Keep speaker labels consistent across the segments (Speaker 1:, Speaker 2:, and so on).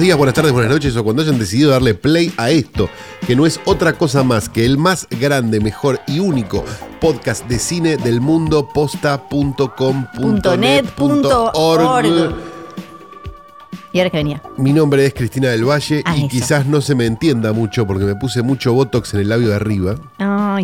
Speaker 1: Buenos días, buenas tardes, buenas noches o cuando hayan decidido darle play a esto, que no es otra cosa más que el más grande, mejor y único podcast de cine del mundo, posta.com.net.org.
Speaker 2: Y ahora que venía.
Speaker 1: Mi nombre es Cristina del Valle
Speaker 2: Ah,
Speaker 1: y
Speaker 2: eso.
Speaker 1: quizás no se me entienda mucho porque me puse mucho botox en el labio de arriba.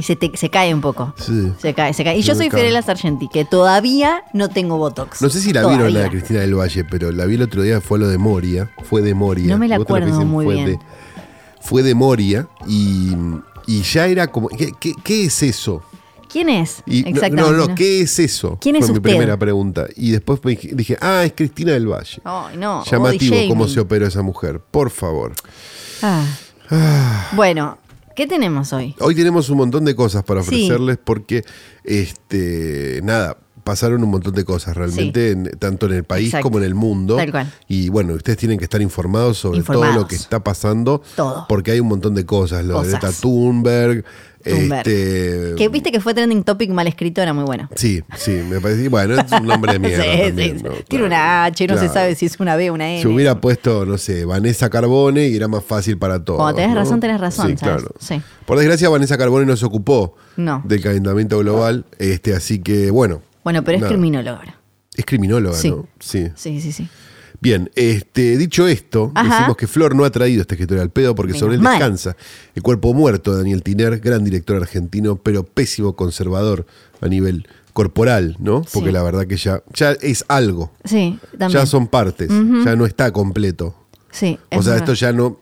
Speaker 2: Se, te- se cae un poco.
Speaker 1: Sí.
Speaker 2: Se cae, se cae. Y
Speaker 1: Se
Speaker 2: yo soy
Speaker 1: cae.
Speaker 2: Fiorella Sargenti, que todavía no tengo Botox.
Speaker 1: No sé si la vieron
Speaker 2: Todavía.
Speaker 1: la de Cristina del Valle, pero la vi el otro día, fue lo de Moria. Fue de Moria.
Speaker 2: No me la acuerdo muy
Speaker 1: fue
Speaker 2: bien.
Speaker 1: De, fue de Moria y, y ya era como. ¿qué, qué, qué es eso?
Speaker 2: ¿Quién es?
Speaker 1: Y, no,
Speaker 2: Exactamente.
Speaker 1: no, no, ¿qué es eso?
Speaker 2: ¿Quién es
Speaker 1: Fue mi
Speaker 2: usted?
Speaker 1: primera pregunta. Y después me dije, ah, es Cristina del Valle.
Speaker 2: Ay, no.
Speaker 1: Llamativo cómo se operó esa mujer. Por favor.
Speaker 2: Ah. Bueno, ¿qué tenemos hoy?
Speaker 1: Hoy tenemos un montón de cosas para
Speaker 2: Sí.
Speaker 1: ofrecerles porque, este, nada, pasaron un montón de cosas realmente, en- tanto en el país
Speaker 2: Exacto.
Speaker 1: como en el mundo.
Speaker 2: Tal cual.
Speaker 1: Y bueno, ustedes tienen que estar informados sobre todo lo que está pasando.
Speaker 2: Todo.
Speaker 1: Porque hay un montón de cosas. Lo de. Greta Thunberg.
Speaker 2: Thunberg.
Speaker 1: Este,
Speaker 2: Que viste que fue trending topic mal escrito, era muy bueno.
Speaker 1: Sí, sí, me parece. Bueno, es un nombre de mierda.
Speaker 2: Sí,
Speaker 1: también,
Speaker 2: sí,
Speaker 1: ¿no?
Speaker 2: sí.
Speaker 1: Claro.
Speaker 2: Tiene una H, no se sabe si es una B o una N.
Speaker 1: Se hubiera puesto, no sé, Vanessa Carbone y era más fácil para todos.
Speaker 2: Cuando tenés
Speaker 1: ¿no?
Speaker 2: razón, tenés razón,
Speaker 1: Sí,
Speaker 2: ¿sabes?
Speaker 1: claro.
Speaker 2: Sí.
Speaker 1: Por desgracia, Vanessa Carbone no se ocupó
Speaker 2: No.
Speaker 1: del calentamiento global, este, así que bueno.
Speaker 2: Bueno, pero es
Speaker 1: nada.
Speaker 2: criminólogo ahora.
Speaker 1: Es criminóloga,
Speaker 2: Sí.
Speaker 1: ¿no? Sí.
Speaker 2: Sí, sí, sí.
Speaker 1: Bien, este, dicho esto,
Speaker 2: Ajá.
Speaker 1: decimos que Flor no ha traído este escritorio al pedo porque
Speaker 2: Menos
Speaker 1: sobre él
Speaker 2: mal.
Speaker 1: descansa el cuerpo muerto de Daniel Tiner, gran director argentino, pero pésimo conservador a nivel corporal, ¿no? Porque
Speaker 2: Sí.
Speaker 1: la verdad que ya, ya es algo.
Speaker 2: Sí, también.
Speaker 1: Ya son partes, ya no está completo.
Speaker 2: Sí.
Speaker 1: O sea, esto ya no.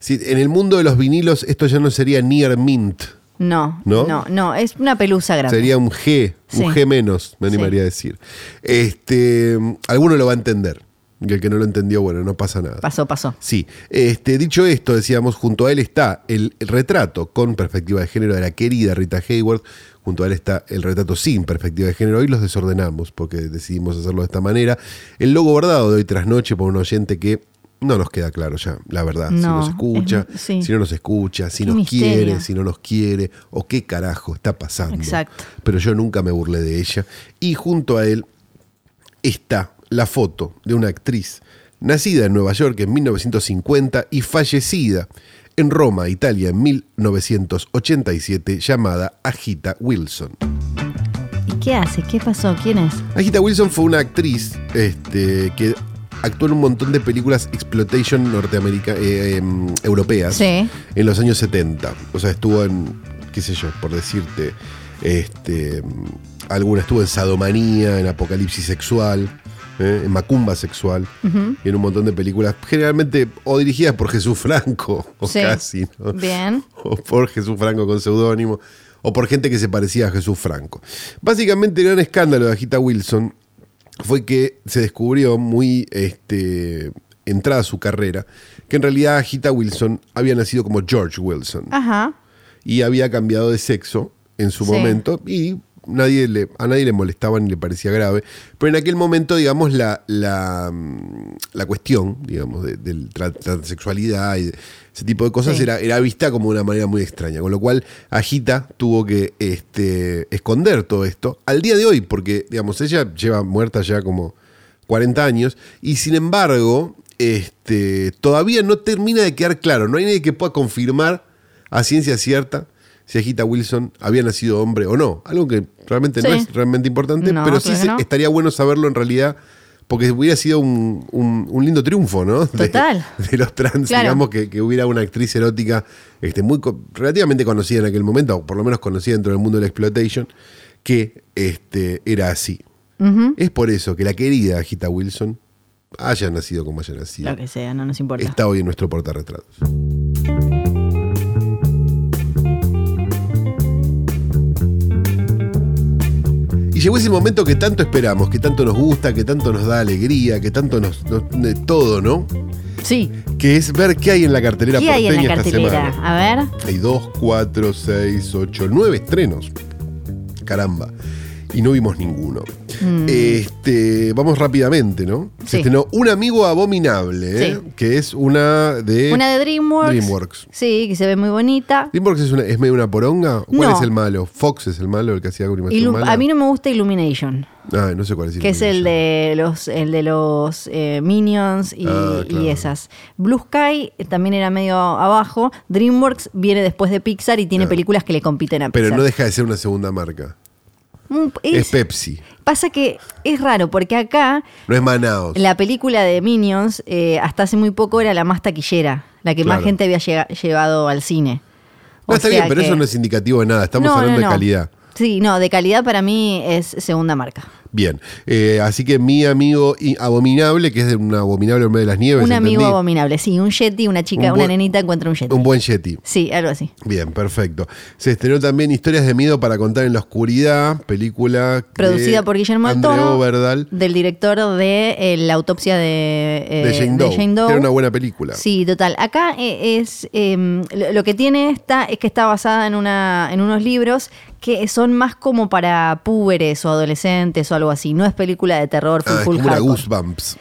Speaker 1: si- en el mundo de los vinilos, esto ya no sería near mint.
Speaker 2: No,
Speaker 1: ¿No?
Speaker 2: no, no, es una pelusa grande.
Speaker 1: Sería un G, un
Speaker 2: Sí.
Speaker 1: G menos, me animaría a decir. Este, alguno lo va a entender. Y el que no lo entendió, bueno, no pasa nada.
Speaker 2: Pasó, pasó.
Speaker 1: Sí, este, dicho esto, decíamos, junto a él está el, retrato con perspectiva de género de la querida Rita Hayworth, junto a él está el retrato sin perspectiva de género. Hoy los desordenamos porque decidimos hacerlo de esta manera. El logo bordado de hoy tras noche por un oyente que no nos queda claro ya, la verdad, si
Speaker 2: No,
Speaker 1: nos escucha,
Speaker 2: es- sí.
Speaker 1: si no nos escucha, si
Speaker 2: Qué
Speaker 1: nos
Speaker 2: misterio.
Speaker 1: quiere, si no nos quiere, o qué carajo está pasando.
Speaker 2: Exacto.
Speaker 1: Pero yo nunca me burlé de ella. Y junto a él está la foto de una actriz nacida en Nueva York en 1950 y fallecida en Roma, Italia, en 1987, llamada Agita Wilson.
Speaker 2: ¿Y qué hace? ¿Qué pasó? ¿Quién es?
Speaker 1: Agita Wilson fue una actriz este, que actuó en un montón de películas exploitation norteamerica eh, em, europeas
Speaker 2: Sí.
Speaker 1: en los años 70. O sea, estuvo en, qué sé yo, por decirte, este, alguna estuvo en Sadomanía, en Apocalipsis Sexual, ¿eh? en Macumba Sexual, y en un montón de películas, generalmente o dirigidas por Jesús Franco, o
Speaker 2: Sí.
Speaker 1: casi, ¿no?
Speaker 2: Bien.
Speaker 1: o por Jesús Franco con seudónimo, o por gente que se parecía a Jesús Franco. Básicamente, el gran escándalo de Agita Wilson fue que se descubrió muy este, entrada su carrera, que en realidad Agita Wilson había nacido como George Wilson
Speaker 2: Ajá.
Speaker 1: y había cambiado de sexo en su
Speaker 2: Sí.
Speaker 1: momento y nadie le, a nadie le molestaba ni le parecía grave. Pero en aquel momento, digamos, la, la, mm, la cuestión, digamos, de, de la transexualidad y ese tipo de cosas
Speaker 2: Sí.
Speaker 1: era, era vista como de una manera muy extraña. Con lo cual, Agita tuvo que este, esconder todo esto al día de hoy, porque, digamos, ella lleva muerta ya como 40 años y sin embargo, este, todavía no termina de quedar claro. No hay nadie que pueda confirmar a ciencia cierta si Agita Wilson había nacido hombre o no. Algo que realmente no es realmente importante,
Speaker 2: No,
Speaker 1: pero sí se-
Speaker 2: no.
Speaker 1: estaría bueno saberlo en realidad. Porque hubiera sido un, un- un lindo triunfo, ¿no? De-
Speaker 2: Total.
Speaker 1: De, los trans,
Speaker 2: Claro.
Speaker 1: digamos, que, que hubiera una actriz erótica este, muy relativamente conocida en aquel momento, o por lo menos conocida dentro del mundo de la exploitation, que este, era así. Es por eso que la querida Agita Wilson haya nacido como haya nacido.
Speaker 2: Lo que sea, no nos importa.
Speaker 1: Está hoy en nuestro portarretratos. Y llegó ese momento que tanto esperamos, que tanto nos gusta, que tanto nos da alegría, que tanto nos. nos- de todo, ¿no?
Speaker 2: Sí.
Speaker 1: Que es ver qué hay en la cartelera
Speaker 2: ¿Qué hay en
Speaker 1: porteña
Speaker 2: la
Speaker 1: esta
Speaker 2: cartelera?
Speaker 1: semana.
Speaker 2: A ver.
Speaker 1: Hay dos, cuatro, seis, ocho, nueve estrenos. caramba. Y no vimos ninguno.
Speaker 2: Mm.
Speaker 1: Este, vamos rápidamente, ¿no? Se estrenó Un Amigo Abominable, ¿eh?
Speaker 2: Sí.
Speaker 1: que es una de.
Speaker 2: Una de DreamWorks.
Speaker 1: DreamWorks.
Speaker 2: Sí, que se ve muy bonita.
Speaker 1: ¿DreamWorks es, una- es medio una poronga? ¿Cuál
Speaker 2: No.
Speaker 1: es el malo? ¿Fox es el malo, el que hacía animación mala?
Speaker 2: a mí no me gusta Illumination,
Speaker 1: Ah, no sé cuál es.
Speaker 2: que es el de los, el de los eh, Minions y,
Speaker 1: Ah,
Speaker 2: y esas. Blue Sky eh, también era medio abajo. DreamWorks viene después de Pixar y tiene
Speaker 1: Claro.
Speaker 2: películas que le compiten a
Speaker 1: Pero
Speaker 2: Pixar.
Speaker 1: no deja de ser una segunda marca.
Speaker 2: Mm,
Speaker 1: Es,
Speaker 2: es-
Speaker 1: Pepsi.
Speaker 2: pasa que es raro, porque acá
Speaker 1: No es Manaos.
Speaker 2: la película de Minions eh, hasta hace muy poco era la más taquillera, la que más gente había llevado al cine.
Speaker 1: No,
Speaker 2: O
Speaker 1: está bien, pero
Speaker 2: que-
Speaker 1: eso no es indicativo de nada. Estamos
Speaker 2: No,
Speaker 1: hablando
Speaker 2: no.
Speaker 1: de calidad.
Speaker 2: Sí, no, de calidad para mí es segunda marca.
Speaker 1: Bien. Eh, así que mi amigo abominable, que es de un abominable hombre de las nieves.
Speaker 2: Un amigo
Speaker 1: ¿entendí?
Speaker 2: abominable, sí, un Yeti, una chica,
Speaker 1: Un
Speaker 2: una nenita encuentra un Yeti.
Speaker 1: Un buen Yeti.
Speaker 2: Sí, algo así.
Speaker 1: Bien, perfecto. Se estrenó también Historias de Miedo para contar en la oscuridad, película de
Speaker 2: Producida por Guillermo del Toro, del director de eh, La autopsia de, eh,
Speaker 1: de Jane Doe.
Speaker 2: Jane Doe.
Speaker 1: que Era una buena película.
Speaker 2: Sí, total. Acá eh, es lo lo que tiene esta es que está basada en una en unos libros que son más como para púberes o adolescentes o algo así. No es película de terror full,
Speaker 1: Ah, es
Speaker 2: full
Speaker 1: como
Speaker 2: hardcore.
Speaker 1: Goosebumps.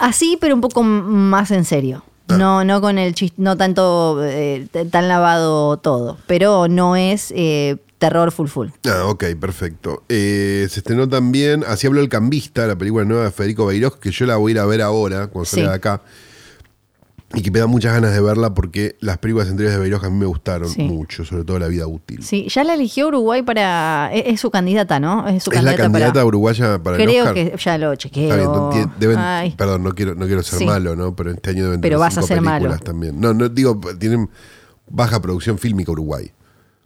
Speaker 2: Así, pero un poco más en serio.
Speaker 1: Ah.
Speaker 2: No, no con el chis- no tanto eh, tan lavado todo, pero no es eh, terror full full.
Speaker 1: Ah, ok, perfecto. Eh, se estrenó también, así habló El Cambista, la película nueva de Federico Beiros, que yo la voy a ir a ver ahora, cuando
Speaker 2: Sí.
Speaker 1: salga de acá. Y que me da muchas ganas de verla porque las películas anteriores de Beiros a mí me gustaron
Speaker 2: Sí.
Speaker 1: mucho, sobre todo La Vida Útil.
Speaker 2: Sí, ya la eligió Uruguay para es, es su candidata, ¿no? Es su
Speaker 1: es la
Speaker 2: candidata,
Speaker 1: candidata
Speaker 2: para
Speaker 1: uruguaya para el
Speaker 2: Creo
Speaker 1: Oscar.
Speaker 2: que ya lo chequeo.
Speaker 1: Está bien, no deben- perdón, no quiero, no quiero ser
Speaker 2: Sí.
Speaker 1: malo, ¿no? Pero este año deben
Speaker 2: Pero
Speaker 1: tener
Speaker 2: vas a ser
Speaker 1: películas
Speaker 2: malo.
Speaker 1: también. No, no digo, tienen baja producción fílmica Uruguay.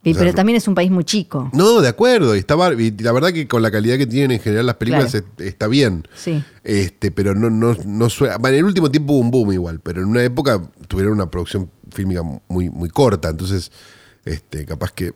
Speaker 2: Y,
Speaker 1: O sea,
Speaker 2: pero también es un país muy chico.
Speaker 1: No, de acuerdo, y está bar- y la verdad que con la calidad que tienen en general las películas
Speaker 2: Claro.
Speaker 1: es- está bien.
Speaker 2: Sí.
Speaker 1: Este, pero no, no, no suena. bueno, en el último tiempo hubo un boom igual, pero en una época tuvieron una producción fílmica muy, muy corta. Entonces, este, capaz que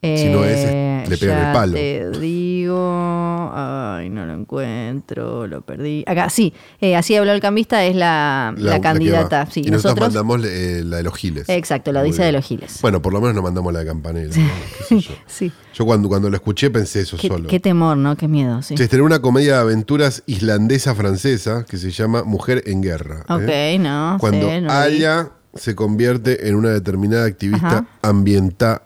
Speaker 1: Si no es,
Speaker 2: Eh,
Speaker 1: le pegan el palo.
Speaker 2: Te digo. Ay, no lo encuentro, lo perdí. Acá, sí. eh, así habló el cambista, es la, la, candidata. Sí,
Speaker 1: y nosotros,
Speaker 2: nosotros.
Speaker 1: mandamos eh, la de los Giles.
Speaker 2: Exacto, la Odisea de los Giles.
Speaker 1: Bueno, por lo menos nos mandamos la de Campanella. ¿no? ¿Qué sé yo?
Speaker 2: Sí.
Speaker 1: Yo cuando, cuando lo escuché pensé eso
Speaker 2: Qué,
Speaker 1: solo.
Speaker 2: qué temor, ¿no? Qué miedo, sí.
Speaker 1: Se estrenó una comedia de aventuras islandesa-francesa que se llama Mujer en Guerra.
Speaker 2: Ok, no.
Speaker 1: Cuando
Speaker 2: sé, no.
Speaker 1: Aya se convierte en una determinada activista ambiental.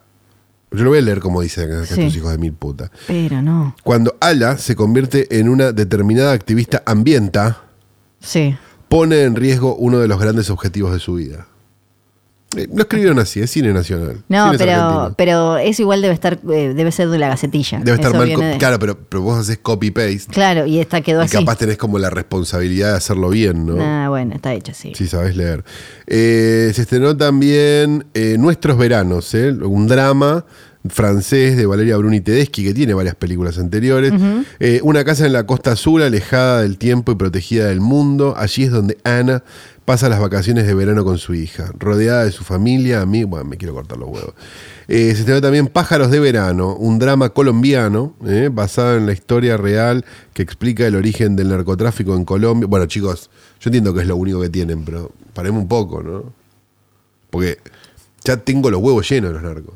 Speaker 1: Yo lo voy a leer como dicen acá
Speaker 2: Sí.
Speaker 1: estos hijos de mil puta.
Speaker 2: Pero no.
Speaker 1: Cuando Ala se convierte en una determinada activista ambienta,
Speaker 2: Sí.
Speaker 1: pone en riesgo uno de los grandes objetivos de su vida. Eh, lo escribieron así, es cine nacional.
Speaker 2: No,
Speaker 1: Cines
Speaker 2: pero,
Speaker 1: argentinos.
Speaker 2: pero eso igual debe estar, eh, debe ser de la gacetilla.
Speaker 1: Debe estar
Speaker 2: Eso
Speaker 1: mal.
Speaker 2: de-
Speaker 1: Claro, pero, pero vos haces copy-paste
Speaker 2: Claro, y esta quedó
Speaker 1: y
Speaker 2: así.
Speaker 1: capaz tenés como la responsabilidad de hacerlo bien, ¿no?
Speaker 2: Ah, bueno, está hecho, sí.
Speaker 1: Sí, sabes leer. Eh, se estrenó también eh, Nuestros Veranos, ¿eh? un drama francés de Valeria Bruni Tedeschi, que tiene varias películas anteriores. Eh, una casa en la costa azul, alejada del tiempo y protegida del mundo. Allí es donde Ana pasa las vacaciones de verano con su hija, rodeada de su familia, a mí, bueno, me quiero cortar los huevos. Eh, se estrenó también Pájaros de Verano, un drama colombiano eh, basado en la historia real que explica el origen del narcotráfico en Colombia. Bueno, chicos, yo entiendo que es lo único que tienen, pero paremos un poco, ¿no? Porque ya tengo los huevos llenos de los narcos.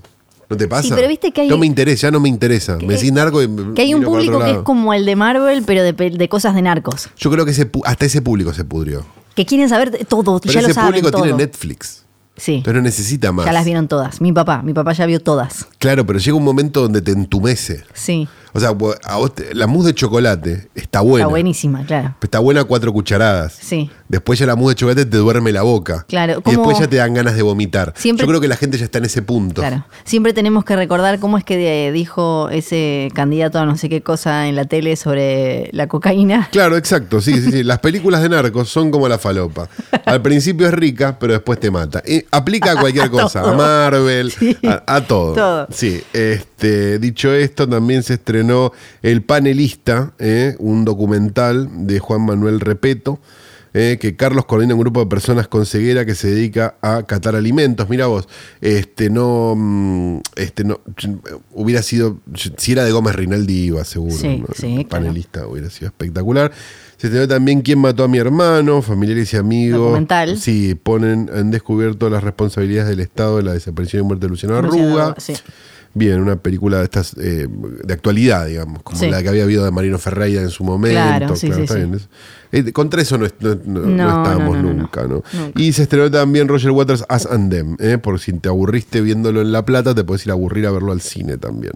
Speaker 1: ¿No te pasa?
Speaker 2: Sí, pero viste que hay-
Speaker 1: No me interesa, ya no me interesa. Me decís narco y
Speaker 2: Que hay un público que es como el de Marvel, pero de, cosas de narcos.
Speaker 1: Yo creo que ese hasta ese público se pudrió.
Speaker 2: Que quieren saber de todo,
Speaker 1: Pero
Speaker 2: ya lo
Speaker 1: ese
Speaker 2: saben
Speaker 1: público
Speaker 2: todo.
Speaker 1: tiene Netflix.
Speaker 2: Sí,
Speaker 1: no necesita más.
Speaker 2: ya las vieron todas. Mi papá, mi papá ya vio todas.
Speaker 1: Claro, pero llega un momento donde te entumece.
Speaker 2: Sí,
Speaker 1: O sea, vos- a vos te- la mousse de chocolate está buena.
Speaker 2: está buenísima, claro.
Speaker 1: Está buena a cuatro cucharadas.
Speaker 2: Sí.
Speaker 1: Después ya la mousse de chocolate te duerme la boca.
Speaker 2: Claro,
Speaker 1: Y después ya te dan ganas de vomitar.
Speaker 2: Siempre-
Speaker 1: Yo creo que la gente ya está en ese punto.
Speaker 2: Claro. Siempre tenemos que recordar cómo es que eh, dijo ese candidato a no sé qué cosa en la tele sobre la cocaína.
Speaker 1: Claro, exacto, sí, sí, sí. Las películas de narcos son como la falopa. Al principio es rica, pero después te mata. Y aplica a cualquier cosa, a. Marvel,
Speaker 2: Sí.
Speaker 1: a, a todo.
Speaker 2: Todo.
Speaker 1: Sí, este, dicho esto, también se estrenó El Panelista, eh, un documental de Juan Manuel Repeto. eh, que Carlos coordina un grupo de personas con ceguera que se dedica a catar alimentos. Mira vos, este no, mm, este no, hubiera sido, si era de Gómez Rinaldi iba seguro,
Speaker 2: Sí,
Speaker 1: ¿no?
Speaker 2: sí,
Speaker 1: El
Speaker 2: claro.
Speaker 1: panelista hubiera sido espectacular. Se estrenó también ¿Quién mató a mi hermano? Familiares y amigos.
Speaker 2: Documental.
Speaker 1: Sí, ponen, han descubierto las responsabilidades del Estado de la desaparición y muerte de Luciano. Arruga,
Speaker 2: sí.
Speaker 1: Bien, una película de estas eh, de actualidad, digamos, como
Speaker 2: Sí.
Speaker 1: la que había habido de Marino Ferreira en su momento.
Speaker 2: Claro, sí, sí,
Speaker 1: está
Speaker 2: sí.
Speaker 1: bien, es- eh, contra eso no, es- no- no- no
Speaker 2: No,
Speaker 1: estábamos nunca, ¿no? Y se estrenó también Roger Waters As and Them, ¿eh? por si te aburriste viéndolo en La Plata, te puedes ir a aburrir a verlo al cine también.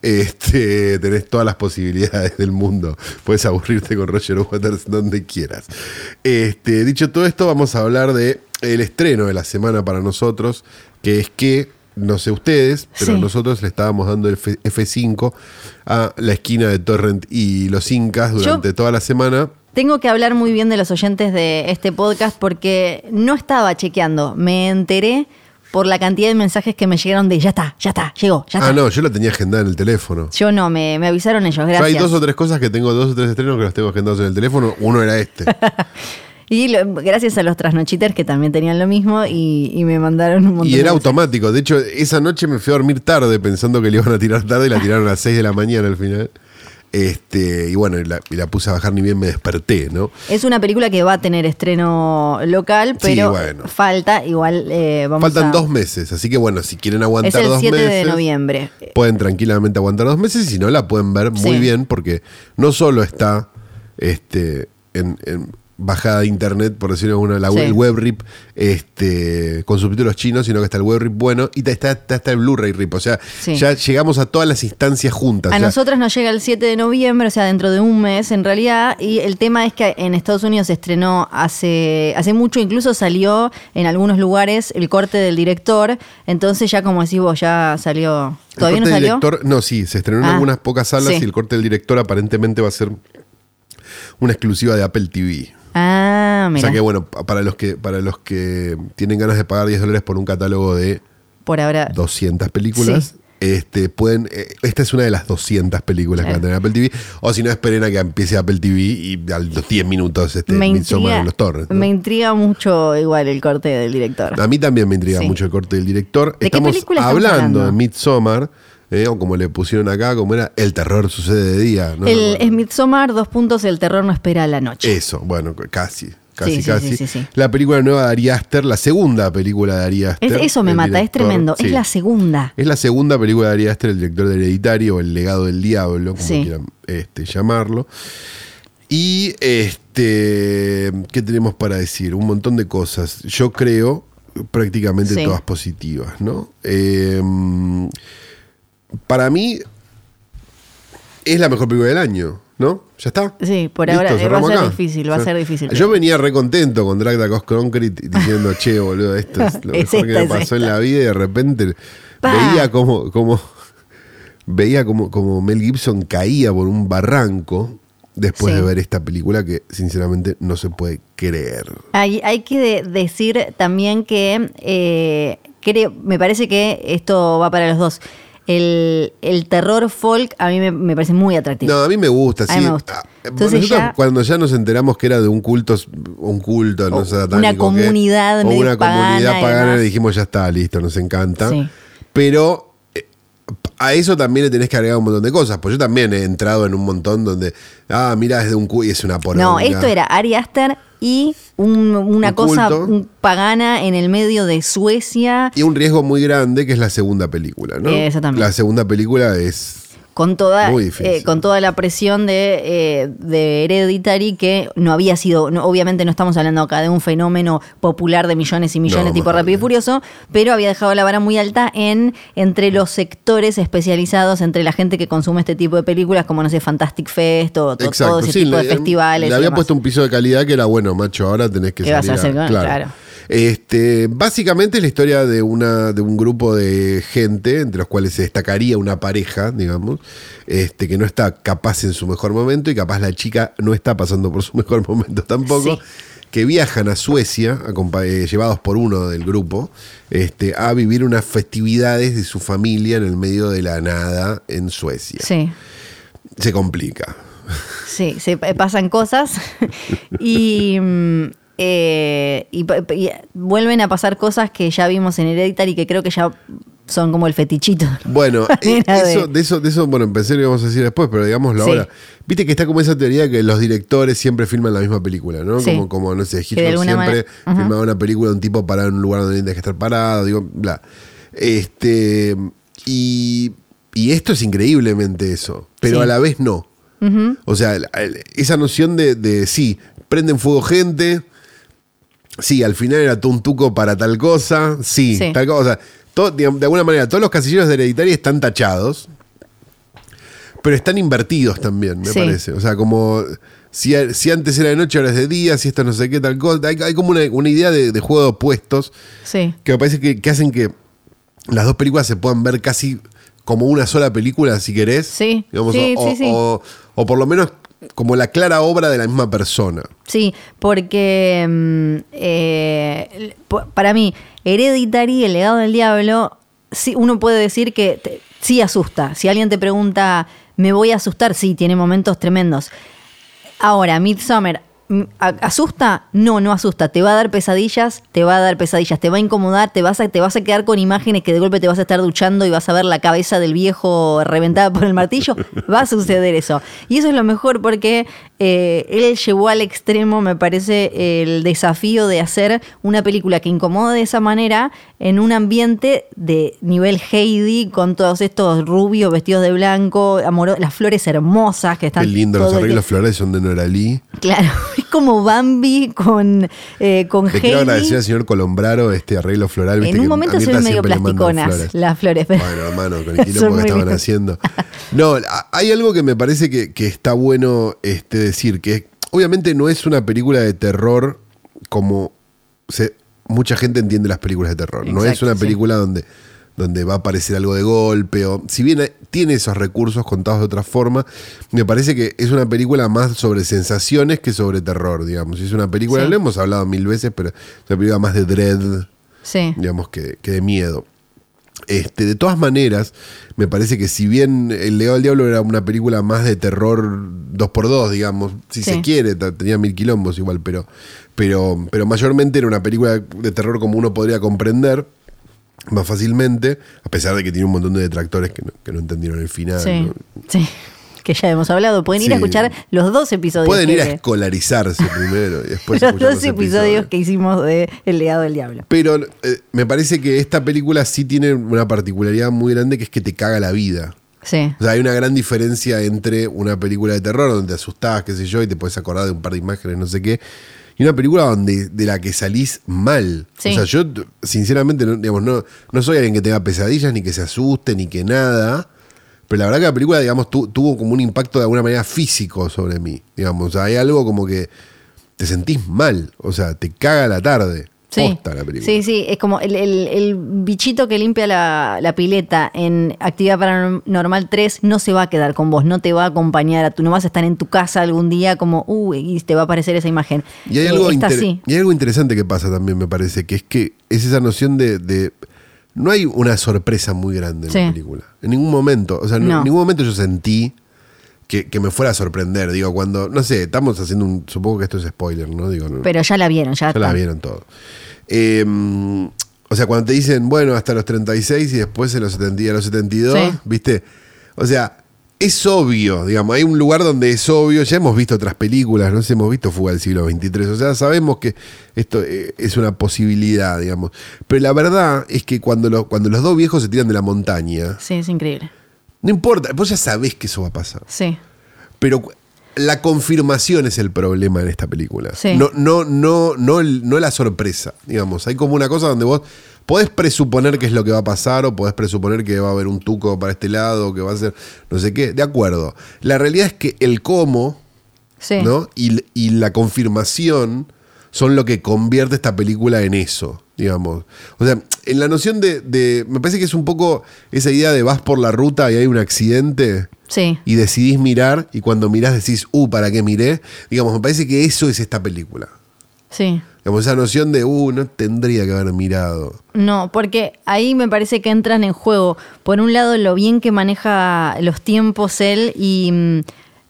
Speaker 1: Este, tenés todas las posibilidades del mundo. Puedes aburrirte con Roger Waters donde quieras. Este, dicho todo esto, vamos a hablar de el estreno de la semana para nosotros, que es que, no sé ustedes, pero
Speaker 2: Sí.
Speaker 1: nosotros le estábamos dando el F- F5 a la esquina de Torrent y los Incas durante toda la semana.
Speaker 2: Tengo que hablar muy bien de los oyentes de este podcast porque no estaba chequeando. Me enteré por la cantidad de mensajes que me llegaron de ya está, ya está, llegó, ya está.
Speaker 1: Ah, no, yo la tenía agendada en el teléfono.
Speaker 2: Yo no, me, me avisaron ellos,
Speaker 1: Yo hay
Speaker 2: gracias.
Speaker 1: dos o tres cosas que tengo, dos o tres estrenos que los tengo agendados en el teléfono. Uno era este.
Speaker 2: Y lo- gracias a los trasnochiters que también tenían lo mismo y, y me mandaron un montón
Speaker 1: y era automático. De hecho, esa noche me fui a dormir tarde pensando que le iban a tirar tarde y la tiraron a las 6 de la mañana al final. Este, y bueno, y la, y la puse a bajar ni bien me desperté, ¿no?
Speaker 2: Es una película que va a tener estreno local,
Speaker 1: Sí,
Speaker 2: pero
Speaker 1: bueno.
Speaker 2: falta, igual eh, vamos
Speaker 1: Faltan
Speaker 2: a...
Speaker 1: dos meses, así que bueno, si quieren aguantar
Speaker 2: Es el
Speaker 1: dos
Speaker 2: 7
Speaker 1: meses.
Speaker 2: de noviembre.
Speaker 1: Pueden tranquilamente aguantar dos meses y si no la pueden ver muy
Speaker 2: Sí.
Speaker 1: bien porque no solo está este, en, en bajada de internet, por decirlo de alguna la,
Speaker 2: Sí.
Speaker 1: el web rip este, con subtítulos chinos, sino que está el web rip bueno y está, está, está el Blu-ray rip. O sea,
Speaker 2: Sí.
Speaker 1: ya llegamos a todas las instancias juntas.
Speaker 2: A
Speaker 1: O sea,
Speaker 2: nosotros nos llega el 7 de noviembre, o sea, dentro de un mes en realidad, y el tema es que en Estados Unidos se estrenó hace, hace mucho, incluso salió en algunos lugares el corte del director, entonces ya como decís vos, ya salió... ¿Todavía no salió?
Speaker 1: director- no, sí, se estrenó en
Speaker 2: Ah,
Speaker 1: algunas pocas salas
Speaker 2: sí.
Speaker 1: y el corte del director aparentemente va a ser una exclusiva de Apple TV.
Speaker 2: Ah,
Speaker 1: O
Speaker 2: mira,
Speaker 1: sea que bueno, pa- para los que, para los que tienen ganas de pagar 10 dólares por un catálogo de
Speaker 2: por ahora...
Speaker 1: 200 películas.
Speaker 2: Sí.
Speaker 1: Este, pueden, eh, esta es una de las 200 películas que
Speaker 2: Claro.
Speaker 1: van a tener Apple TV. O si no, esperen a que empiece Apple TV y a los 10 minutos este,
Speaker 2: me intriga,
Speaker 1: en los torres. ¿no?
Speaker 2: me intriga mucho igual el corte del director.
Speaker 1: A mí también me intriga
Speaker 2: Sí.
Speaker 1: mucho el corte del director.
Speaker 2: ¿De qué
Speaker 1: estamos
Speaker 2: película estamos
Speaker 1: hablando,
Speaker 2: hablando?
Speaker 1: de Midsommar, eh, o como le pusieron acá, como era El terror sucede de día. ¿no?
Speaker 2: el es Midsommar, dos puntos, el terror no espera a la noche.
Speaker 1: Eso, bueno, casi. Casi,
Speaker 2: Sí,
Speaker 1: casi.
Speaker 2: sí, sí, sí.
Speaker 1: La película nueva de Ari Aster, la segunda película de Ari Aster.
Speaker 2: Es- eso me mata, es tremendo. Es la segunda.
Speaker 1: Es la segunda película de Ari Aster, el director de Hereditario, o El legado del diablo, como quieran este, llamarlo. Y este, ¿qué tenemos para decir? Un montón de cosas. Yo creo prácticamente todas positivas, ¿no? Eh, para mí es la mejor película del año, ¿no? ¿Ya está?
Speaker 2: Sí, por
Speaker 1: ¿Listo?
Speaker 2: ahora, eh, va a
Speaker 1: ¿Cerramos
Speaker 2: ser
Speaker 1: acá?
Speaker 2: difícil, va a ser difícil.
Speaker 1: Yo venía re contento con Drag Ghost Concrete diciendo, che, boludo, esto es lo
Speaker 2: Es
Speaker 1: mejor que me pasó en la vida y de repente veía como, como veía como, como Mel Gibson caía por un barranco después
Speaker 2: Sí.
Speaker 1: de ver esta película que sinceramente no se puede creer.
Speaker 2: Hay, hay que de- decir también que eh, creo, me parece que esto va para los dos. El, el terror folk a mí me, me parece muy atractivo.
Speaker 1: No, a mí me gusta,
Speaker 2: A
Speaker 1: sí.
Speaker 2: mí me gusta.
Speaker 1: Ah,
Speaker 2: Entonces
Speaker 1: nosotros
Speaker 2: ya-
Speaker 1: cuando ya nos enteramos que era de un culto, un culto, no
Speaker 2: O
Speaker 1: sé,
Speaker 2: una
Speaker 1: satánico, que-
Speaker 2: comunidad
Speaker 1: o una
Speaker 2: pagana
Speaker 1: comunidad pagana, le dijimos ya está, listo, nos encanta.
Speaker 2: Sí.
Speaker 1: Pero eh, a eso también le tenés que agregar un montón de cosas. Pues yo también he entrado en un montón donde, ah, mira, es de un cu y es una poronga.
Speaker 2: no, esto era Ari Aster y un- una
Speaker 1: Un
Speaker 2: cosa un pagana en el medio de Suecia.
Speaker 1: Y un riesgo muy grande que es la segunda película, ¿no?
Speaker 2: Exactamente.
Speaker 1: La segunda película es.
Speaker 2: Con toda eh, con toda la presión de, eh, de Hereditary que no había sido no- obviamente no estamos hablando acá de un fenómeno popular de millones y millones
Speaker 1: No,
Speaker 2: tipo Rápido y. Furioso pero había dejado la vara muy alta en entre los sectores especializados entre la gente que consume este tipo de películas como no sé Fantastic Fest o to- todo ese
Speaker 1: sí,
Speaker 2: tipo de
Speaker 1: le-
Speaker 2: festivales
Speaker 1: Le había puesto un piso de calidad que era bueno, macho, ahora tenés que
Speaker 2: ¿Qué vas a claro.
Speaker 1: Este, básicamente es la historia de una de un grupo de gente entre los cuales se destacaría una pareja, digamos, este que no está capaz en su mejor momento y capaz la chica no está pasando por su mejor momento tampoco.
Speaker 2: Sí.
Speaker 1: Que viajan a Suecia, eh, llevados por uno del grupo, este, a vivir unas festividades de su familia en el medio de la nada en Suecia.
Speaker 2: sí
Speaker 1: Se complica.
Speaker 2: Sí, se pa- pasan cosas y, mm, eh, y vuelven a pasar cosas que ya vimos en Hereditary que creo que ya son como el fetichito.
Speaker 1: Bueno, eh,
Speaker 2: de-
Speaker 1: eso, de eso, de eso, bueno, pensé que íbamos a decir después, pero digámoslo
Speaker 2: Sí.
Speaker 1: ahora. Viste que está como esa teoría que los directores siempre filman la misma película, ¿no?
Speaker 2: Sí.
Speaker 1: Como, como, no sé, Hitchcock siempre
Speaker 2: manera- Ajá.
Speaker 1: filmaba una película de un tipo parado en un lugar donde tiene que estar parado, digo, bla. Este, y, y esto es increíblemente eso, pero
Speaker 2: Sí.
Speaker 1: a la vez no. O sea, esa noción de, de, sí, prenden fuego gente, sí, al final era todo un tuco para tal cosa, sí,
Speaker 2: Sí.
Speaker 1: tal cosa. Todo, digamos, de alguna manera, todos los casilleros de Hereditary están tachados, pero están invertidos también, me
Speaker 2: Sí.
Speaker 1: parece. O sea, como si, si antes era de noche, ahora es de día, si esto no sé qué, tal cosa. Hay, hay como una, una idea de, de juego de opuestos
Speaker 2: Sí.
Speaker 1: que me parece que, que hacen que las dos películas se puedan ver casi como una sola película, si querés.
Speaker 2: Sí,
Speaker 1: Digamos,
Speaker 2: sí,
Speaker 1: o,
Speaker 2: sí, sí.
Speaker 1: o- o por lo menos como la clara obra de la misma persona.
Speaker 2: Sí, porque mm, eh, para mí, Hereditary, El legado del diablo, sí, uno puede decir que sí asusta. Si alguien te pregunta, ¿me voy a asustar? Sí, tiene momentos tremendos. Ahora, Midsommar, mm, ¿a- ¿asusta? No, no asusta. Te va a dar pesadillas, te va a dar pesadillas, te va a incomodar, te vas a, te vas a quedar con imágenes que de golpe te vas a estar duchando y vas a ver la cabeza del viejo reventada por el martillo. Va a suceder eso. Y eso es lo mejor porque eh, él llevó al extremo, me parece, el desafío de hacer una película que incomoda de esa manera en un ambiente de nivel Heidi, con todos estos rubios vestidos de blanco, las flores hermosas que están.
Speaker 1: Qué lindo, los arreglos florales son de Noralí.
Speaker 2: Claro, es como Bambi con, eh, con
Speaker 1: Le quiero agradecer al señor Colombraro este arreglo floral.
Speaker 2: En un momento se ven medio plasticonas
Speaker 1: flores.
Speaker 2: las flores. pero-
Speaker 1: Bueno, hermano, con el quilombo que estaban haciendo. No, hay algo que me parece que, que está bueno este, decir, que obviamente no es una película de terror como se- mucha gente entiende las películas de terror. no es una
Speaker 2: sí.
Speaker 1: película donde, donde va a aparecer algo de golpe, o si bien tiene esos recursos contados de otra forma, me parece que es una película más sobre sensaciones que sobre terror, digamos. Es una película,
Speaker 2: Sí.
Speaker 1: lo hemos hablado mil veces, pero es una película más de dread,
Speaker 2: Sí,
Speaker 1: digamos, que, que de miedo. Este, de todas maneras, me parece que si bien El Legado del Diablo era una película más de terror 2x2, digamos, si
Speaker 2: Sí.
Speaker 1: se quiere, tenía mil quilombos igual, pero, pero, pero mayormente era una película de terror como uno podría comprender más fácilmente, a pesar de que tiene un montón de detractores que no, que no entendieron el final.
Speaker 2: sí,
Speaker 1: ¿no?
Speaker 2: sí. Que ya hemos hablado. Pueden ir a escuchar los dos episodios.
Speaker 1: Pueden ir a escolarizarse primero y después
Speaker 2: los dos episodios que hicimos de El legado del diablo.
Speaker 1: Pero eh, me parece que esta película sí tiene una particularidad muy grande que es que te caga la vida.
Speaker 2: Sí,
Speaker 1: O sea, hay una gran diferencia entre una película de terror donde te asustás, qué sé yo, y te puedes acordar de un par de imágenes, no sé qué, y una película donde de la que salís mal.
Speaker 2: Sí.
Speaker 1: O sea, yo sinceramente no, digamos, no, no soy alguien que tenga pesadillas, ni que se asuste, ni que nada. Pero la verdad que la película, digamos, tu- tuvo como un impacto de alguna manera físico sobre mí. Digamos, o sea, hay algo como que te sentís mal. O sea, te caga la tarde.
Speaker 2: Sí.
Speaker 1: La
Speaker 2: sí, sí, es como el, el- el bichito que limpia la, la pileta en Actividad Paranormal 3 no se va a quedar con vos, no te va a acompañar, a tu, no vas a estar en tu casa algún día como, uy, y te va a aparecer esa imagen.
Speaker 1: Y hay,
Speaker 2: Eh,
Speaker 1: algo
Speaker 2: esta
Speaker 1: inter-
Speaker 2: sí.
Speaker 1: y hay algo interesante que pasa también, me parece, que es que es esa noción de. de- no hay una sorpresa muy grande en
Speaker 2: Sí.
Speaker 1: la película. En ningún momento. O sea, No. en ningún momento yo sentí que, que me fuera a sorprender. Digo, cuando. No sé, estamos haciendo un. Supongo que esto es spoiler, ¿no? Digo, no,
Speaker 2: Pero ya la vieron, ya,
Speaker 1: ya la vieron todo. Eh, o sea, cuando te dicen, bueno, hasta los 36 y después en los 70 y a los 72,
Speaker 2: Sí.
Speaker 1: ¿viste? O sea, es obvio, digamos, hay un lugar donde es obvio, ya hemos visto otras películas, no sé, hemos visto Fuga del siglo XXIII, o sea, sabemos que esto eh, es una posibilidad, digamos. Pero la verdad es que cuando, lo- cuando los dos viejos se tiran de la montaña,
Speaker 2: Sí, es increíble.
Speaker 1: No importa, vos ya sabés que eso va a pasar.
Speaker 2: Sí,
Speaker 1: Pero la confirmación es el problema en esta película.
Speaker 2: Sí.
Speaker 1: No, no, no, no, no la sorpresa. Digamos, hay como una cosa donde vos podés presuponer qué es lo que va a pasar, o podés presuponer que va a haber un tuco para este lado, que va a ser no sé qué. De acuerdo. La realidad es que el cómo,
Speaker 2: sí.
Speaker 1: ¿no? Y, y la confirmación son lo que convierte esta película en eso, digamos. O sea, en la noción de, de- Me parece que es un poco esa idea de vas por la ruta y hay un accidente
Speaker 2: Sí,
Speaker 1: y decidís mirar y cuando mirás decís, uh, ¿para qué miré? Digamos, me parece que eso es esta película.
Speaker 2: sí.
Speaker 1: Digamos, esa noción de, uh, no tendría que haber mirado.
Speaker 2: No, porque ahí me parece que entran en juego, por un lado, lo bien que maneja los tiempos él y mm,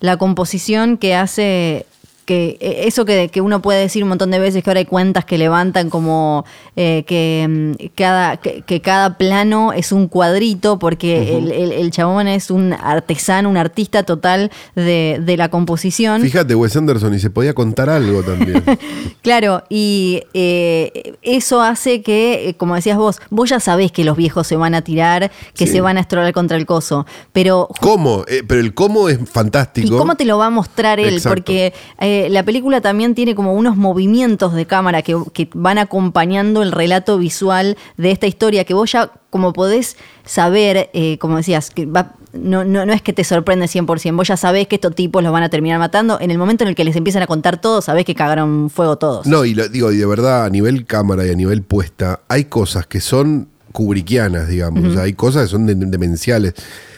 Speaker 2: la composición que hace que eh, eso que, que uno puede decir un montón de veces, que ahora hay cuentas que levantan como eh, que, mm, cada, que, que cada plano es un cuadrito, porque el, el- el chabón es un artesano, un artista total de, de la composición.
Speaker 1: Fíjate, Wes Anderson, y se podía contar algo también.
Speaker 2: Claro, y eh, eso hace que, como decías vos, vos ya sabés que los viejos se van a tirar, que
Speaker 1: Sí.
Speaker 2: se van a estrolar contra el coso, pero
Speaker 1: ¿Cómo? Eh, pero el cómo es
Speaker 2: ¿Y
Speaker 1: fantástico.
Speaker 2: cómo te lo va a mostrar él?
Speaker 1: Exacto.
Speaker 2: Porque eh, la película también tiene como unos movimientos de cámara que, que van acompañando el relato visual de esta historia, que vos ya como podés saber, eh, como decías, que va- no, no, no es que te sorprende 100%, vos ya sabés que estos tipos los van a terminar matando. En el momento en el que les empiezan a contar todo, sabés que cagaron fuego todos.
Speaker 1: No, y lo, digo, y de verdad, a nivel cámara y a nivel puesta, hay cosas que son kubrickianas, digamos. O sea, hay cosas que son de- demenciales.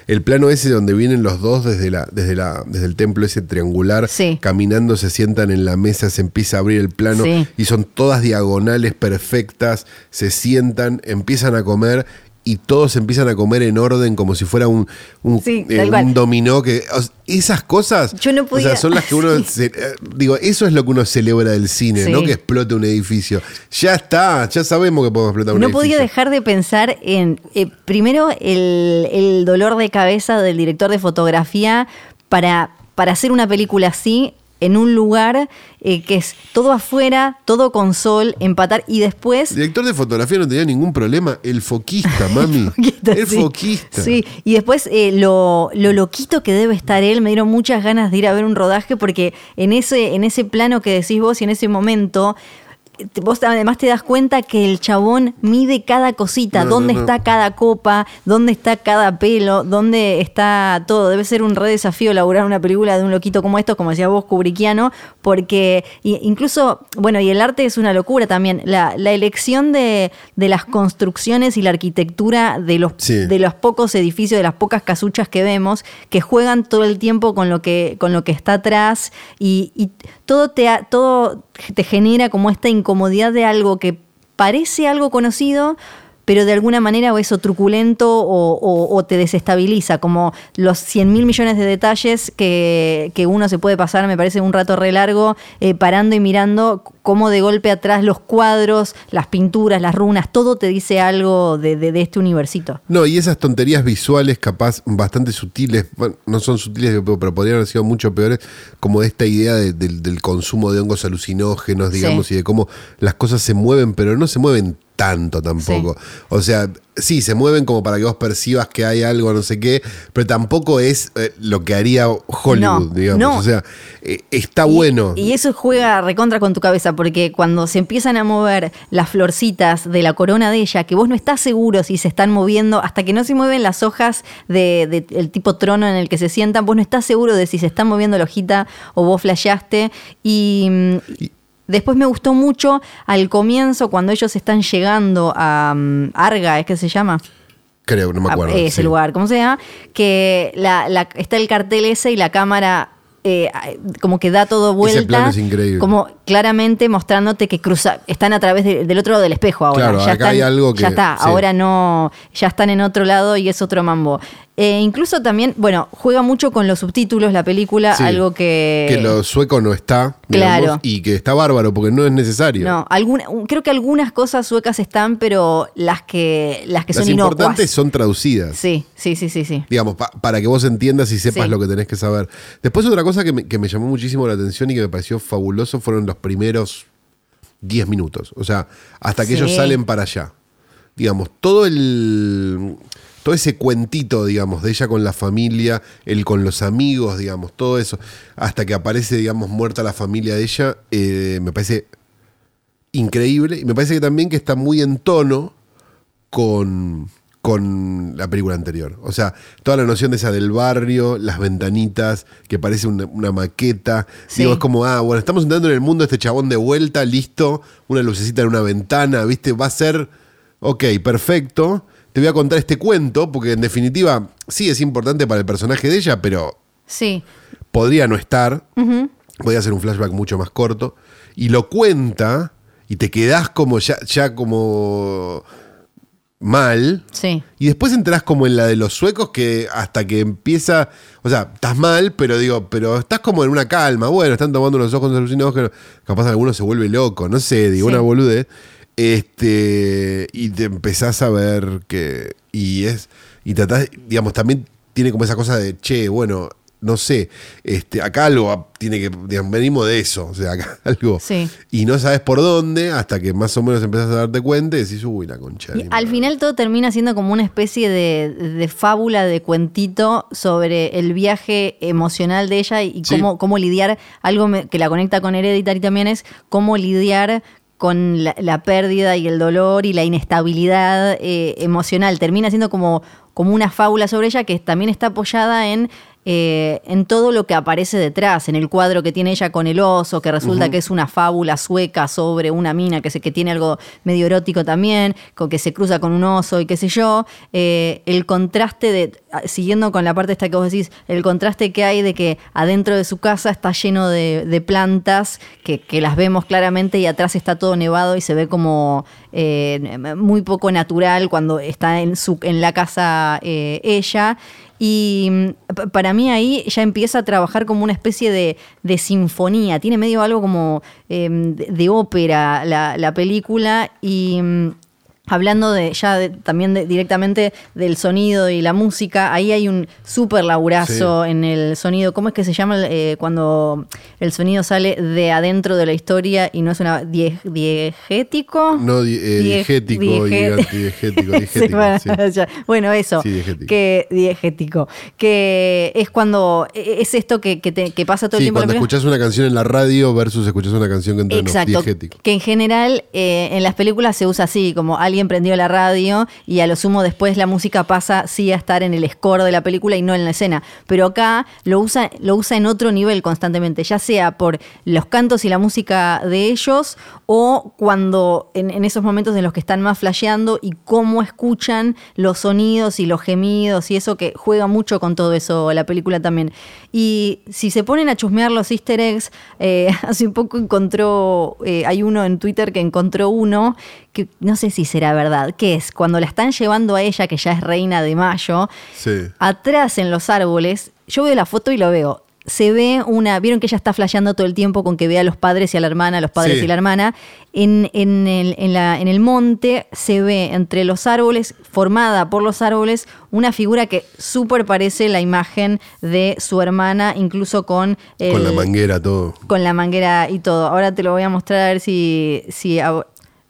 Speaker 1: El plano ese donde vienen los dos desde, la, desde, la, desde el templo ese triangular,
Speaker 2: Sí.
Speaker 1: caminando, se sientan en la mesa, se empieza a abrir el plano
Speaker 2: Sí.
Speaker 1: y son todas diagonales perfectas, se sientan, empiezan a comer y todos empiezan a comer en orden como si fuera un, un,
Speaker 2: Sí,
Speaker 1: eh, un dominó que o sea, esas cosas
Speaker 2: Yo no
Speaker 1: o
Speaker 2: podía-
Speaker 1: sea, son las que uno
Speaker 2: Sí.
Speaker 1: se- eh, digo eso es lo que uno celebra del cine
Speaker 2: Sí.
Speaker 1: no que explote un edificio ya está ya sabemos que podemos explotar un
Speaker 2: No
Speaker 1: edificio
Speaker 2: podía dejar de pensar en, eh, primero, el, el dolor de cabeza del director de fotografía para, para hacer una película así en un lugar eh, que es todo afuera, todo con sol, empatar y después...
Speaker 1: el director de fotografía no tenía ningún problema el foquista mami
Speaker 2: Foquista,
Speaker 1: el
Speaker 2: sí.
Speaker 1: foquista
Speaker 2: Sí, y después eh, lo, lo loquito que debe estar él, me dieron muchas ganas de ir a ver un rodaje porque en ese, en ese plano que decís vos y en ese momento, vos además te das cuenta que el chabón mide cada cosita,
Speaker 1: No,
Speaker 2: dónde
Speaker 1: no, no.
Speaker 2: está cada copa, dónde está cada pelo, dónde está todo. Debe ser un re desafío elaborar una película de un loquito como esto, como decía vos, Kubrickiano, porque incluso, bueno, y el arte es una locura también. La, la elección de, de las construcciones y la arquitectura de los,
Speaker 1: Sí.
Speaker 2: de los pocos edificios, de las pocas casuchas que vemos, que juegan todo el tiempo con lo que, con lo que está atrás y, y todo, te, ha- todo te genera como esta incomodidad de algo que parece algo conocido, pero de alguna manera o eso truculento o, o- o te desestabiliza, como los 100 mil millones de detalles que, que uno se puede pasar, me parece un rato re largo, eh, parando y mirando cómo de golpe atrás los cuadros, las pinturas, las runas, todo te dice algo de, de- de este universito.
Speaker 1: No, y esas tonterías visuales, capaz bastante sutiles, bueno, no son sutiles, pero podrían haber sido mucho peores, como esta idea de- del, del consumo de hongos alucinógenos, digamos,
Speaker 2: Sí.
Speaker 1: y de cómo las cosas se mueven, pero no se mueven tanto tampoco. O sea, sí, se mueven como para que vos percibas que hay algo, no sé qué, pero tampoco es eh, lo que haría Hollywood,
Speaker 2: No,
Speaker 1: digamos.
Speaker 2: no.
Speaker 1: O sea, eh, está
Speaker 2: Y-
Speaker 1: bueno.
Speaker 2: Y, eso juega recontra con tu cabeza, porque cuando se empiezan a mover las florcitas de la corona de ella, que vos no estás seguro si se están moviendo, hasta que no se mueven las hojas del de, el tipo trono en el que se sientan, vos no estás seguro de si se están moviendo la hojita o vos flasheaste. Y. mm,
Speaker 1: Y-
Speaker 2: Después me gustó mucho al comienzo, cuando ellos están llegando a mm, Arga, ¿es que se llama?
Speaker 1: Creo, no me
Speaker 2: a
Speaker 1: acuerdo.
Speaker 2: ese
Speaker 1: sí.
Speaker 2: lugar, como sea, que la, la- está el cartel ese y la cámara eh, como que da todo vuelta.
Speaker 1: plano es increíble.
Speaker 2: Como claramente mostrándote que cruza, están a través de- del otro lado del espejo ahora.
Speaker 1: Claro,
Speaker 2: ya
Speaker 1: acá hay algo que-
Speaker 2: Ya está,
Speaker 1: sí.
Speaker 2: ahora no, ya están en otro lado y es otro mambo. Eh, incluso también, bueno, juega mucho con los subtítulos la película,
Speaker 1: Sí,
Speaker 2: algo que...
Speaker 1: Que lo sueco no está, digamos,
Speaker 2: Claro.
Speaker 1: y que está bárbaro porque no es necesario.
Speaker 2: No, alguna, creo que algunas cosas suecas están, pero las que, las que
Speaker 1: Las
Speaker 2: son inocuas.
Speaker 1: importantes son traducidas.
Speaker 2: Sí, sí, sí, sí, sí.
Speaker 1: digamos, pa- para que vos entiendas y sepas
Speaker 2: Sí.
Speaker 1: lo que tenés que saber. Después otra cosa que me, que me llamó muchísimo la atención y que me pareció fabuloso fueron los primeros 10 minutos. O sea, hasta que
Speaker 2: Sí.
Speaker 1: ellos salen para allá. Digamos, todo el... Todo ese cuentito, digamos, de ella con la familia, él con los amigos, digamos, todo eso, hasta que aparece, digamos, muerta la familia de ella, eh, me parece increíble. Y me parece que también que está muy en tono con, con la película anterior. O sea, toda la noción de esa del barrio, las ventanitas, que parece una, una maqueta.
Speaker 2: Sí.
Speaker 1: Digo, es como, ah, bueno, estamos entrando en el mundo de este chabón de vuelta, listo, una lucecita en una ventana, ¿viste? Va a ser, ok, perfecto. Te voy a contar este cuento, porque en definitiva sí es importante para el personaje de ella, pero
Speaker 2: Sí,
Speaker 1: podría no estar, podría ser un flashback mucho más corto, y lo cuenta y te quedás como ya, ya como mal.
Speaker 2: Sí.
Speaker 1: Y después entras como en la de los suecos que hasta que empieza, o sea, estás mal, pero digo, pero estás como en una calma. Bueno, están tomando unos ojos alucinógenos, capaz alguno se vuelve loco, no sé, digo
Speaker 2: Sí.
Speaker 1: una boludez. Este, y te empezás a ver que y es y tratás, digamos, también tiene como esa cosa de, che, bueno, no sé, este, acá algo tiene que, digamos, venimos de eso, o sea, acá algo.
Speaker 2: Sí.
Speaker 1: Y no sabes por dónde hasta que más o menos empezás a darte cuenta y decís, uy, la concha.
Speaker 2: Y al
Speaker 1: madre".
Speaker 2: final todo termina siendo como una especie de, de fábula, de cuentito sobre el viaje emocional de ella y
Speaker 1: Sí.
Speaker 2: cómo, cómo lidiar, algo que la conecta con Hereditary también es cómo lidiar con la, la pérdida y el dolor y la inestabilidad eh, emocional. Termina siendo como, como una fábula sobre ella que también está apoyada en, eh, en todo lo que aparece detrás, en el cuadro que tiene ella con el oso, que resulta que es una fábula sueca sobre una mina que, se, que tiene algo medio erótico también, con que se cruza con un oso y qué sé yo. Eh, el contraste de, siguiendo con la parte esta que vos decís, el contraste que hay de que adentro de su casa está lleno de, de plantas que, que las vemos claramente y atrás está todo nevado y se ve como eh, muy poco natural cuando está en, su, en la casa ella. Y mm, para mí ahí ya empieza a trabajar como una especie de, de sinfonía. Tiene medio algo como eh, de, ópera la, la película. Mm, hablando de ya de- también de- directamente del sonido y la música, ahí hay un súper laburazo en el sonido. ¿Cómo es que se llama eh, cuando el sonido sale de adentro de la historia y no es una die- diegético?
Speaker 1: No, di- eh,
Speaker 2: Die-
Speaker 1: diegético.
Speaker 2: Sí,
Speaker 1: diegético,
Speaker 2: bueno,
Speaker 1: sí.
Speaker 2: Bueno, eso.
Speaker 1: Sí, diegético.
Speaker 2: Que, diegético. Que es cuando. Es esto que, que te- que pasa todo el
Speaker 1: Sí,
Speaker 2: tiempo.
Speaker 1: cuando escuchás una canción en la radio versus escuchás una canción que entra en diegéticos.
Speaker 2: Que en general eh, en las películas se usa así, como alguien prendió la radio y a lo sumo después la música pasa sí a estar en el score de la película y no en la escena. Pero acá lo usa, lo usa en otro nivel constantemente, ya sea por los cantos y la música de ellos o cuando en, esos momentos en los que están más flasheando y cómo escuchan los sonidos y los gemidos y eso que juega mucho con todo eso la película también. Y si se ponen a chusmear los easter eggs, eh, hace poco encontró, eh, hay uno en Twitter que encontró uno que no sé si será verdad, que es cuando la están llevando a ella, que ya es reina de mayo,
Speaker 1: Sí.
Speaker 2: atrás en los árboles, yo veo la foto y lo veo. Se ve una. Vieron que ella está flasheando todo el tiempo con que ve a los padres y a la hermana, a los padres
Speaker 1: Sí.
Speaker 2: y la hermana. En, en el, en, la- en el monte se ve entre los árboles, formada por los árboles, una figura que súper parece la imagen de su hermana, incluso con. el-
Speaker 1: Con la manguera, todo.
Speaker 2: con la manguera y todo. Ahora te lo voy a mostrar a ver si. si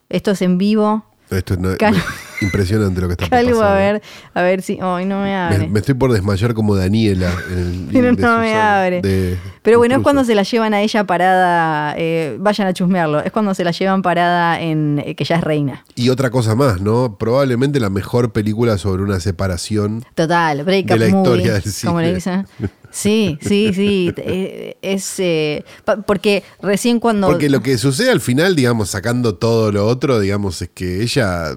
Speaker 2: esto es en vivo.
Speaker 1: Esto es no-
Speaker 2: Calvo.
Speaker 1: Impresionante lo que está
Speaker 2: Calvo,
Speaker 1: pasando.
Speaker 2: a ver, a ver si. Ay, no me abre.
Speaker 1: Me, me estoy por desmayar como Daniela en el
Speaker 2: Pero
Speaker 1: de
Speaker 2: no me abre.
Speaker 1: de
Speaker 2: Pero bueno, es cuando se la llevan a ella parada, eh, vayan a chusmearlo, es cuando se la llevan parada en eh, que ya es reina.
Speaker 1: Y otra cosa más, ¿no? Probablemente la mejor película sobre una separación.
Speaker 2: Total, break
Speaker 1: De
Speaker 2: up
Speaker 1: la
Speaker 2: movie,
Speaker 1: historia del
Speaker 2: como le
Speaker 1: cine.
Speaker 2: dicen. Sí, sí, sí. eh, Es eh, porque recién cuando.
Speaker 1: Porque lo que sucede al final, digamos, sacando todo lo otro, digamos, es que ella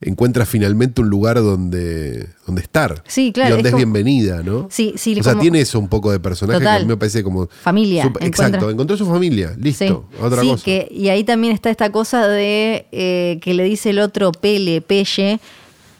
Speaker 1: encuentra finalmente un lugar donde, donde estar.
Speaker 2: Sí, claro,
Speaker 1: Y donde
Speaker 2: es
Speaker 1: bienvenida, ¿no?
Speaker 2: Sí, sí,
Speaker 1: O sea,
Speaker 2: como-
Speaker 1: tiene eso un poco de personaje
Speaker 2: Total.
Speaker 1: que a mí me parece como.
Speaker 2: Familia,
Speaker 1: exacto, encontró su familia, listo,
Speaker 2: Sí,
Speaker 1: otra
Speaker 2: sí,
Speaker 1: cosa.
Speaker 2: que- y ahí también está esta cosa de eh, que le dice el otro Pele, Pelle,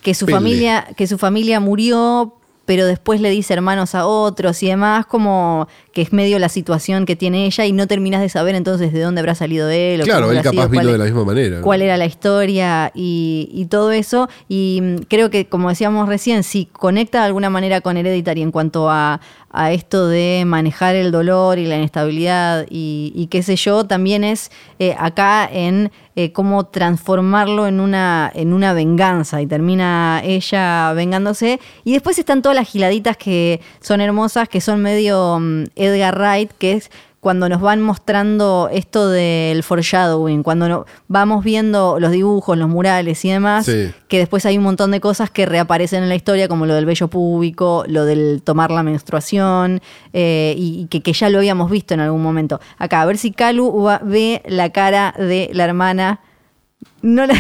Speaker 2: que su
Speaker 1: Pele.
Speaker 2: familia, que su familia murió, pero después le dice hermanos a otros y demás, como que es medio la situación que tiene ella y no terminas de saber entonces de dónde habrá salido él. o
Speaker 1: Claro, él capaz
Speaker 2: sido,
Speaker 1: vino de la misma manera. ¿no?
Speaker 2: cuál era la historia y, y todo eso. Y mm, creo que, como decíamos recién, si conecta de alguna manera con Hereditary en cuanto a, a esto de manejar el dolor y la inestabilidad y, y qué sé yo, también es eh, acá en eh, cómo transformarlo en una, en una venganza y termina ella vengándose. Y después están todas las giladitas que son hermosas, que son medio mm, Edgar Wright, que es cuando nos van mostrando esto del foreshadowing, cuando no- vamos viendo los dibujos, los murales y demás,
Speaker 1: Sí.
Speaker 2: que después hay un montón de cosas que reaparecen en la historia, como lo del vello púbico, lo del tomar la menstruación, eh, y, y que, que ya lo habíamos visto en algún momento. Acá, a ver si Calu va- ve la cara de la hermana. No la,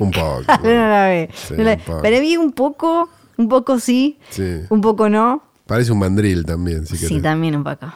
Speaker 1: Un poco.
Speaker 2: no la ve.
Speaker 1: Sí,
Speaker 2: No la-
Speaker 1: un poco.
Speaker 2: pero vi un poco, un poco sí,
Speaker 1: Sí.
Speaker 2: un poco no.
Speaker 1: Parece un mandril también, si
Speaker 2: Sí,
Speaker 1: querés.
Speaker 2: también un poco.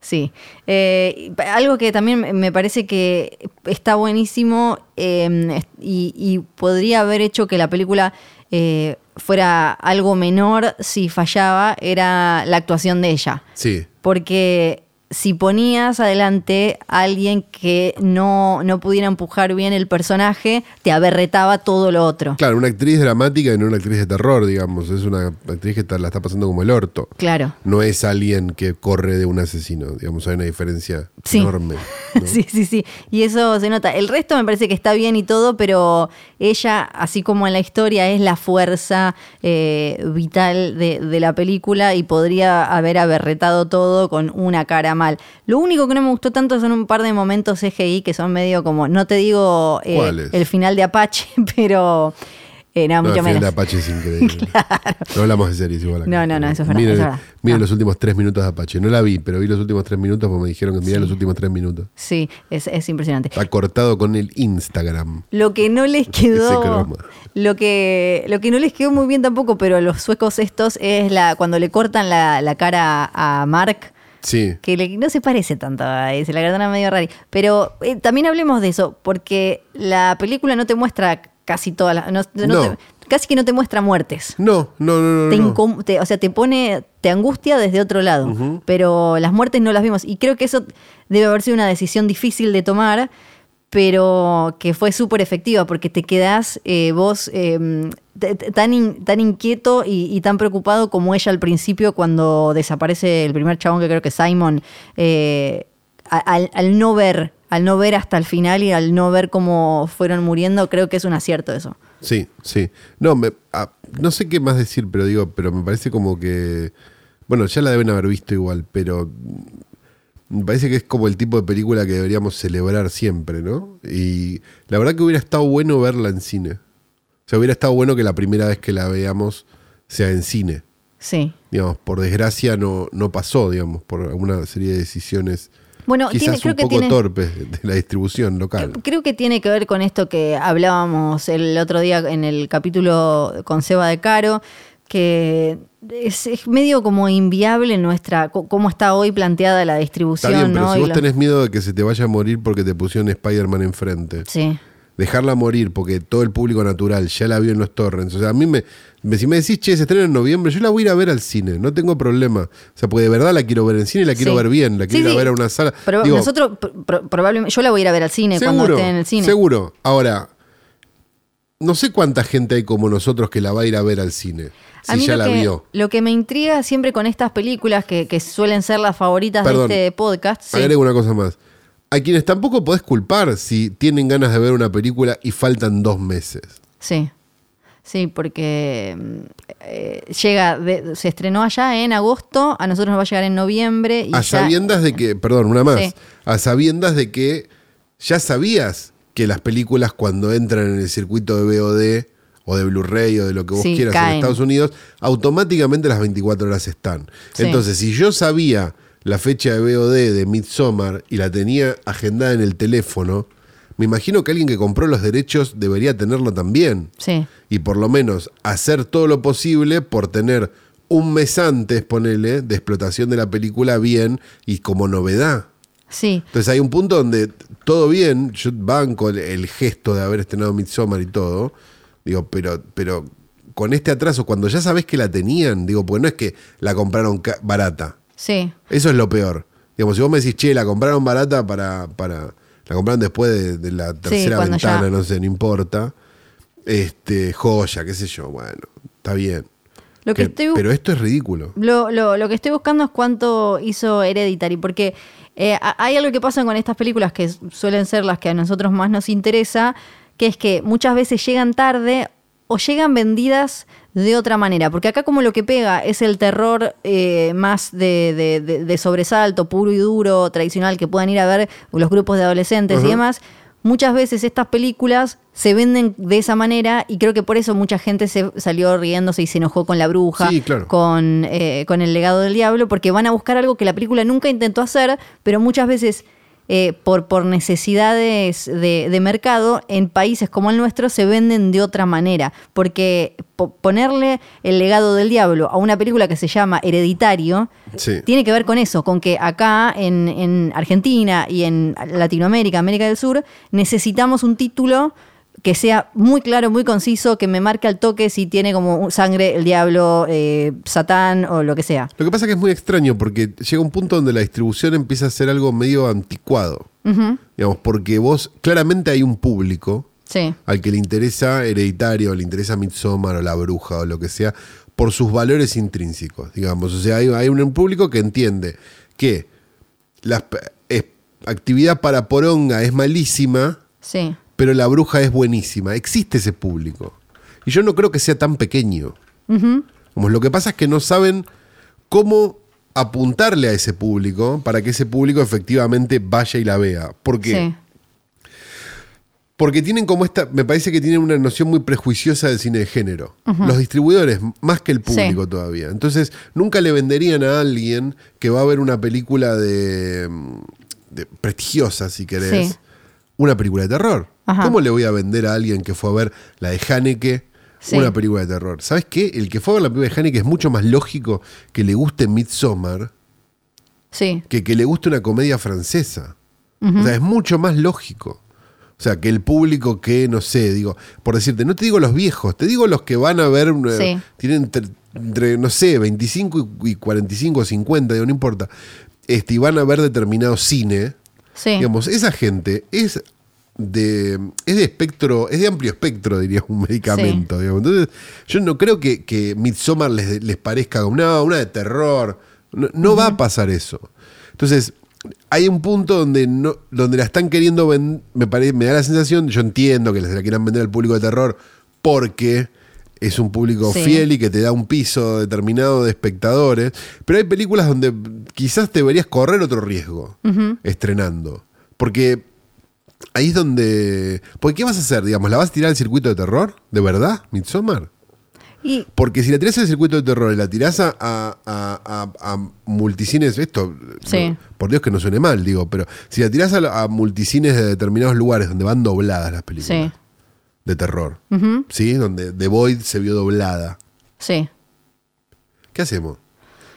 Speaker 2: Sí. Eh, algo que también me parece que está buenísimo eh, y, y podría haber hecho que la película eh, fuera algo menor si fallaba era la actuación de ella.
Speaker 1: Sí.
Speaker 2: Porque si ponías adelante a alguien que no, no pudiera empujar bien el personaje, te aberretaba todo lo otro.
Speaker 1: Claro, una actriz dramática y no una actriz de terror, digamos. Es una actriz que está- la está pasando como el orto.
Speaker 2: Claro.
Speaker 1: No es alguien que corre de un asesino. Digamos, hay una diferencia
Speaker 2: Sí.
Speaker 1: enorme. ¿no?
Speaker 2: Sí, sí, sí. Y eso se nota. El resto me parece que está bien y todo, pero ella, así como en la historia, es la fuerza eh, vital de, de la película y podría haber aberretado todo con una cara mal. Lo único que no me gustó tanto son un par de momentos CGI que son medio como, no te digo eh, el final de Apache, pero eh, nada,
Speaker 1: No,
Speaker 2: mucho
Speaker 1: el final de
Speaker 2: menos.
Speaker 1: Apache es increíble. No hablamos de series igual. acá.
Speaker 2: No, no, no, eso es verdad,
Speaker 1: Miren,
Speaker 2: eso es verdad.
Speaker 1: miren
Speaker 2: No.
Speaker 1: los últimos tres minutos de Apache. No la vi, pero vi los últimos tres minutos porque me dijeron que mirá los últimos tres minutos.
Speaker 2: Sí, es, es impresionante.
Speaker 1: Está cortado con el Instagram.
Speaker 2: Lo que no les quedó. Lo que, lo que no les quedó muy bien tampoco, pero los suecos estos, es la cuando le cortan la, la cara a Mark.
Speaker 1: Sí.
Speaker 2: Que le- no se parece tanto a ese, la verdad medio rara. Pero eh, también hablemos de eso, porque la película no te muestra casi todas las. no- no
Speaker 1: No.
Speaker 2: te- casi que no te muestra muertes.
Speaker 1: No, no, no, no.
Speaker 2: Te te- o sea, te pone, te angustia desde otro lado. Pero las muertes no las vimos. Y creo que eso debe haber sido una decisión difícil de tomar, pero que fue súper efectiva, porque te quedás eh, vos t- tan, tan inquieto y, tan preocupado como ella al principio cuando desaparece el primer chabón, que creo que es Simon, eh, al no ver, al no ver hasta el final y al no ver cómo fueron muriendo, creo que es un acierto eso.
Speaker 1: Sí, sí. No, me, ah, no sé qué más decir, pero digo, pero me parece como que. Bueno, ya la deben haber visto igual, pero me parece que es como el tipo de película que deberíamos celebrar siempre, ¿no? Y la verdad que hubiera estado bueno verla en cine. O sea, hubiera estado bueno que la primera vez que la veamos sea en cine.
Speaker 2: Sí.
Speaker 1: Digamos, por desgracia no, no pasó, digamos, por alguna serie de decisiones
Speaker 2: Bueno,
Speaker 1: quizás
Speaker 2: tiene, creo
Speaker 1: un
Speaker 2: que
Speaker 1: poco
Speaker 2: tiene,
Speaker 1: torpes de la distribución local.
Speaker 2: Creo que tiene que ver con esto que hablábamos el otro día en el capítulo con Seba de Caro, que es, es medio como inviable nuestra, cómo está hoy planteada la distribución.
Speaker 1: Está bien, pero
Speaker 2: ¿no?
Speaker 1: si vos
Speaker 2: lo-
Speaker 1: tenés miedo de que se te vaya a morir porque te pusieron Spider-Man enfrente,
Speaker 2: Sí,
Speaker 1: dejarla morir porque todo el público natural ya la vio en los torrents. O sea, a mí me, me- si me decís, che, se estrena en noviembre, yo la voy a ir a ver al cine, no tengo problema. O sea, porque de verdad la quiero ver en cine y la quiero
Speaker 2: Sí.
Speaker 1: ver bien, la quiero
Speaker 2: Sí,
Speaker 1: ir a
Speaker 2: sí.
Speaker 1: ver a una sala.
Speaker 2: pero
Speaker 1: Digo,
Speaker 2: nosotros pr- pr- probablemente, yo la voy a ir a ver al cine cuando
Speaker 1: seguro,
Speaker 2: esté en el cine.
Speaker 1: seguro. Ahora, no sé cuánta gente hay como nosotros que la va a ir a ver al cine,
Speaker 2: A
Speaker 1: si
Speaker 2: mí
Speaker 1: ya la
Speaker 2: que,
Speaker 1: vio.
Speaker 2: lo que me intriga siempre con estas películas que, que suelen ser las favoritas
Speaker 1: Perdón.
Speaker 2: de este podcast. sí.
Speaker 1: Agrego una cosa más. A quienes tampoco podés culpar si tienen ganas de ver una película y faltan dos meses.
Speaker 2: Sí, sí, porque mm, eh, llega, de- se estrenó allá en agosto, a nosotros nos va a llegar en noviembre. Y
Speaker 1: a
Speaker 2: ya-
Speaker 1: sabiendas de que, perdón, una más,
Speaker 2: Sí.
Speaker 1: a sabiendas de que ya sabías que las películas cuando entran en el circuito de VOD o de Blu-ray o de lo que vos
Speaker 2: Sí,
Speaker 1: quieras en. Estados Unidos, automáticamente las 24 horas están.
Speaker 2: Sí.
Speaker 1: Entonces, si yo sabía la fecha de VOD de Midsommar y la tenía agendada en el teléfono, me imagino que alguien que compró los derechos debería tenerlo también
Speaker 2: Sí,
Speaker 1: y por lo menos hacer todo lo posible por tener un mes antes, ponele, de explotación de la película bien y como novedad.
Speaker 2: sí,
Speaker 1: Entonces hay un punto donde todo bien, yo banco el, el gesto de haber estrenado Midsommar y todo, digo, pero, pero con este atraso, cuando ya sabés que la tenían, digo, porque no es que la compraron barata,
Speaker 2: sí,
Speaker 1: eso es lo peor. Digamos, si vos me decís, che, la compraron barata para. para la compraron después de, de la tercera ventana,
Speaker 2: ya-
Speaker 1: no sé, no importa. Este, joya, qué sé yo, bueno, está bien.
Speaker 2: Lo que
Speaker 1: Que-
Speaker 2: estoy
Speaker 1: pero esto es ridículo.
Speaker 2: Lo, lo- lo que estoy buscando es cuánto hizo Hereditary, porque eh, hay algo que pasa con estas películas que suelen ser las que a nosotros más nos interesa, que es que muchas veces llegan tarde o llegan vendidas de otra manera, porque acá como lo que pega es el terror eh, más de, de- de- de sobresalto, puro y duro, tradicional, que puedan ir a ver los grupos de adolescentes y demás, muchas veces estas películas se venden de esa manera y creo que por eso mucha gente se salió riéndose y se enojó con la bruja,
Speaker 1: Sí, claro.
Speaker 2: con, eh, con el legado del diablo, porque van a buscar algo que la película nunca intentó hacer, pero muchas veces eh, por, por necesidades de, de mercado, en países como el nuestro se venden de otra manera. Porque po- ponerle el legado del diablo a una película que se llama Hereditario
Speaker 1: Sí.
Speaker 2: tiene que ver con eso, con que acá en, en Argentina y en Latinoamérica, América del Sur, necesitamos un título que sea muy claro, muy conciso, que me marque al toque si tiene como sangre el diablo, eh, Satán o lo que sea.
Speaker 1: Lo que pasa es que es muy extraño porque llega un punto donde la distribución empieza a ser algo medio anticuado. Digamos, porque vos, claramente hay un público
Speaker 2: Sí,
Speaker 1: al que le interesa Hereditario, le interesa Midsommar o La Bruja o lo que sea, por sus valores intrínsecos, digamos. O sea, hay, hay un público que entiende que la actividad para poronga es malísima,
Speaker 2: sí.
Speaker 1: Pero La Bruja es buenísima. Existe ese público. Y yo no creo que sea tan pequeño. Como lo que pasa es que no saben cómo apuntarle a ese público para que ese público efectivamente vaya y la vea. ¿Por qué?
Speaker 2: sí.
Speaker 1: Porque tienen como esta, me parece que tienen una noción muy prejuiciosa del cine de género. Los distribuidores, más que el público
Speaker 2: Sí.
Speaker 1: todavía. Entonces, nunca le venderían a alguien que va a ver una película de, mm, de prestigiosa, si querés,
Speaker 2: Sí.
Speaker 1: Una película de terror.
Speaker 2: Ajá.
Speaker 1: ¿Cómo le voy a vender a alguien que fue a ver la de Haneke,
Speaker 2: Sí.
Speaker 1: una película de terror? ¿Sabes qué? El que fue a ver la película de Haneke es mucho más lógico que le guste Midsommar
Speaker 2: Sí,
Speaker 1: que que le guste una comedia francesa. O sea, es mucho más lógico. O sea, que el público que, no sé, digo, por decirte, no te digo los viejos, te digo los que van a ver,
Speaker 2: Sí.
Speaker 1: tienen entre, entre, no sé, 25 y y 45 o 50, digo, no importa, este, y van a ver determinado cine,
Speaker 2: sí.
Speaker 1: digamos, esa gente es de, es de espectro, es de amplio espectro, diría un medicamento. digamos. Entonces, yo no creo que, que Midsommar les, les parezca una, una de terror. No, no va a pasar eso. Entonces, hay un punto donde no, donde la están queriendo vender, me, me da la sensación, yo entiendo que les la quieran vender al público de terror porque es un público
Speaker 2: Sí.
Speaker 1: fiel y que te da un piso determinado de espectadores, pero hay películas donde quizás deberías correr otro riesgo estrenando. Porque ahí es donde... Porque ¿qué vas a hacer? Digamos, ¿la vas a tirar al circuito de terror? ¿De verdad? ¿Midsommar?
Speaker 2: Y
Speaker 1: Porque si la tirás al circuito de terror y la tirás a, a, a- a- multicines, esto,
Speaker 2: Sí.
Speaker 1: no, por Dios que no suene mal, digo, pero si la tirás a, a multicines de determinados lugares donde van dobladas las películas
Speaker 2: sí.
Speaker 1: De terror, ¿sí? Donde The Void se vio doblada.
Speaker 2: sí.
Speaker 1: ¿Qué hacemos?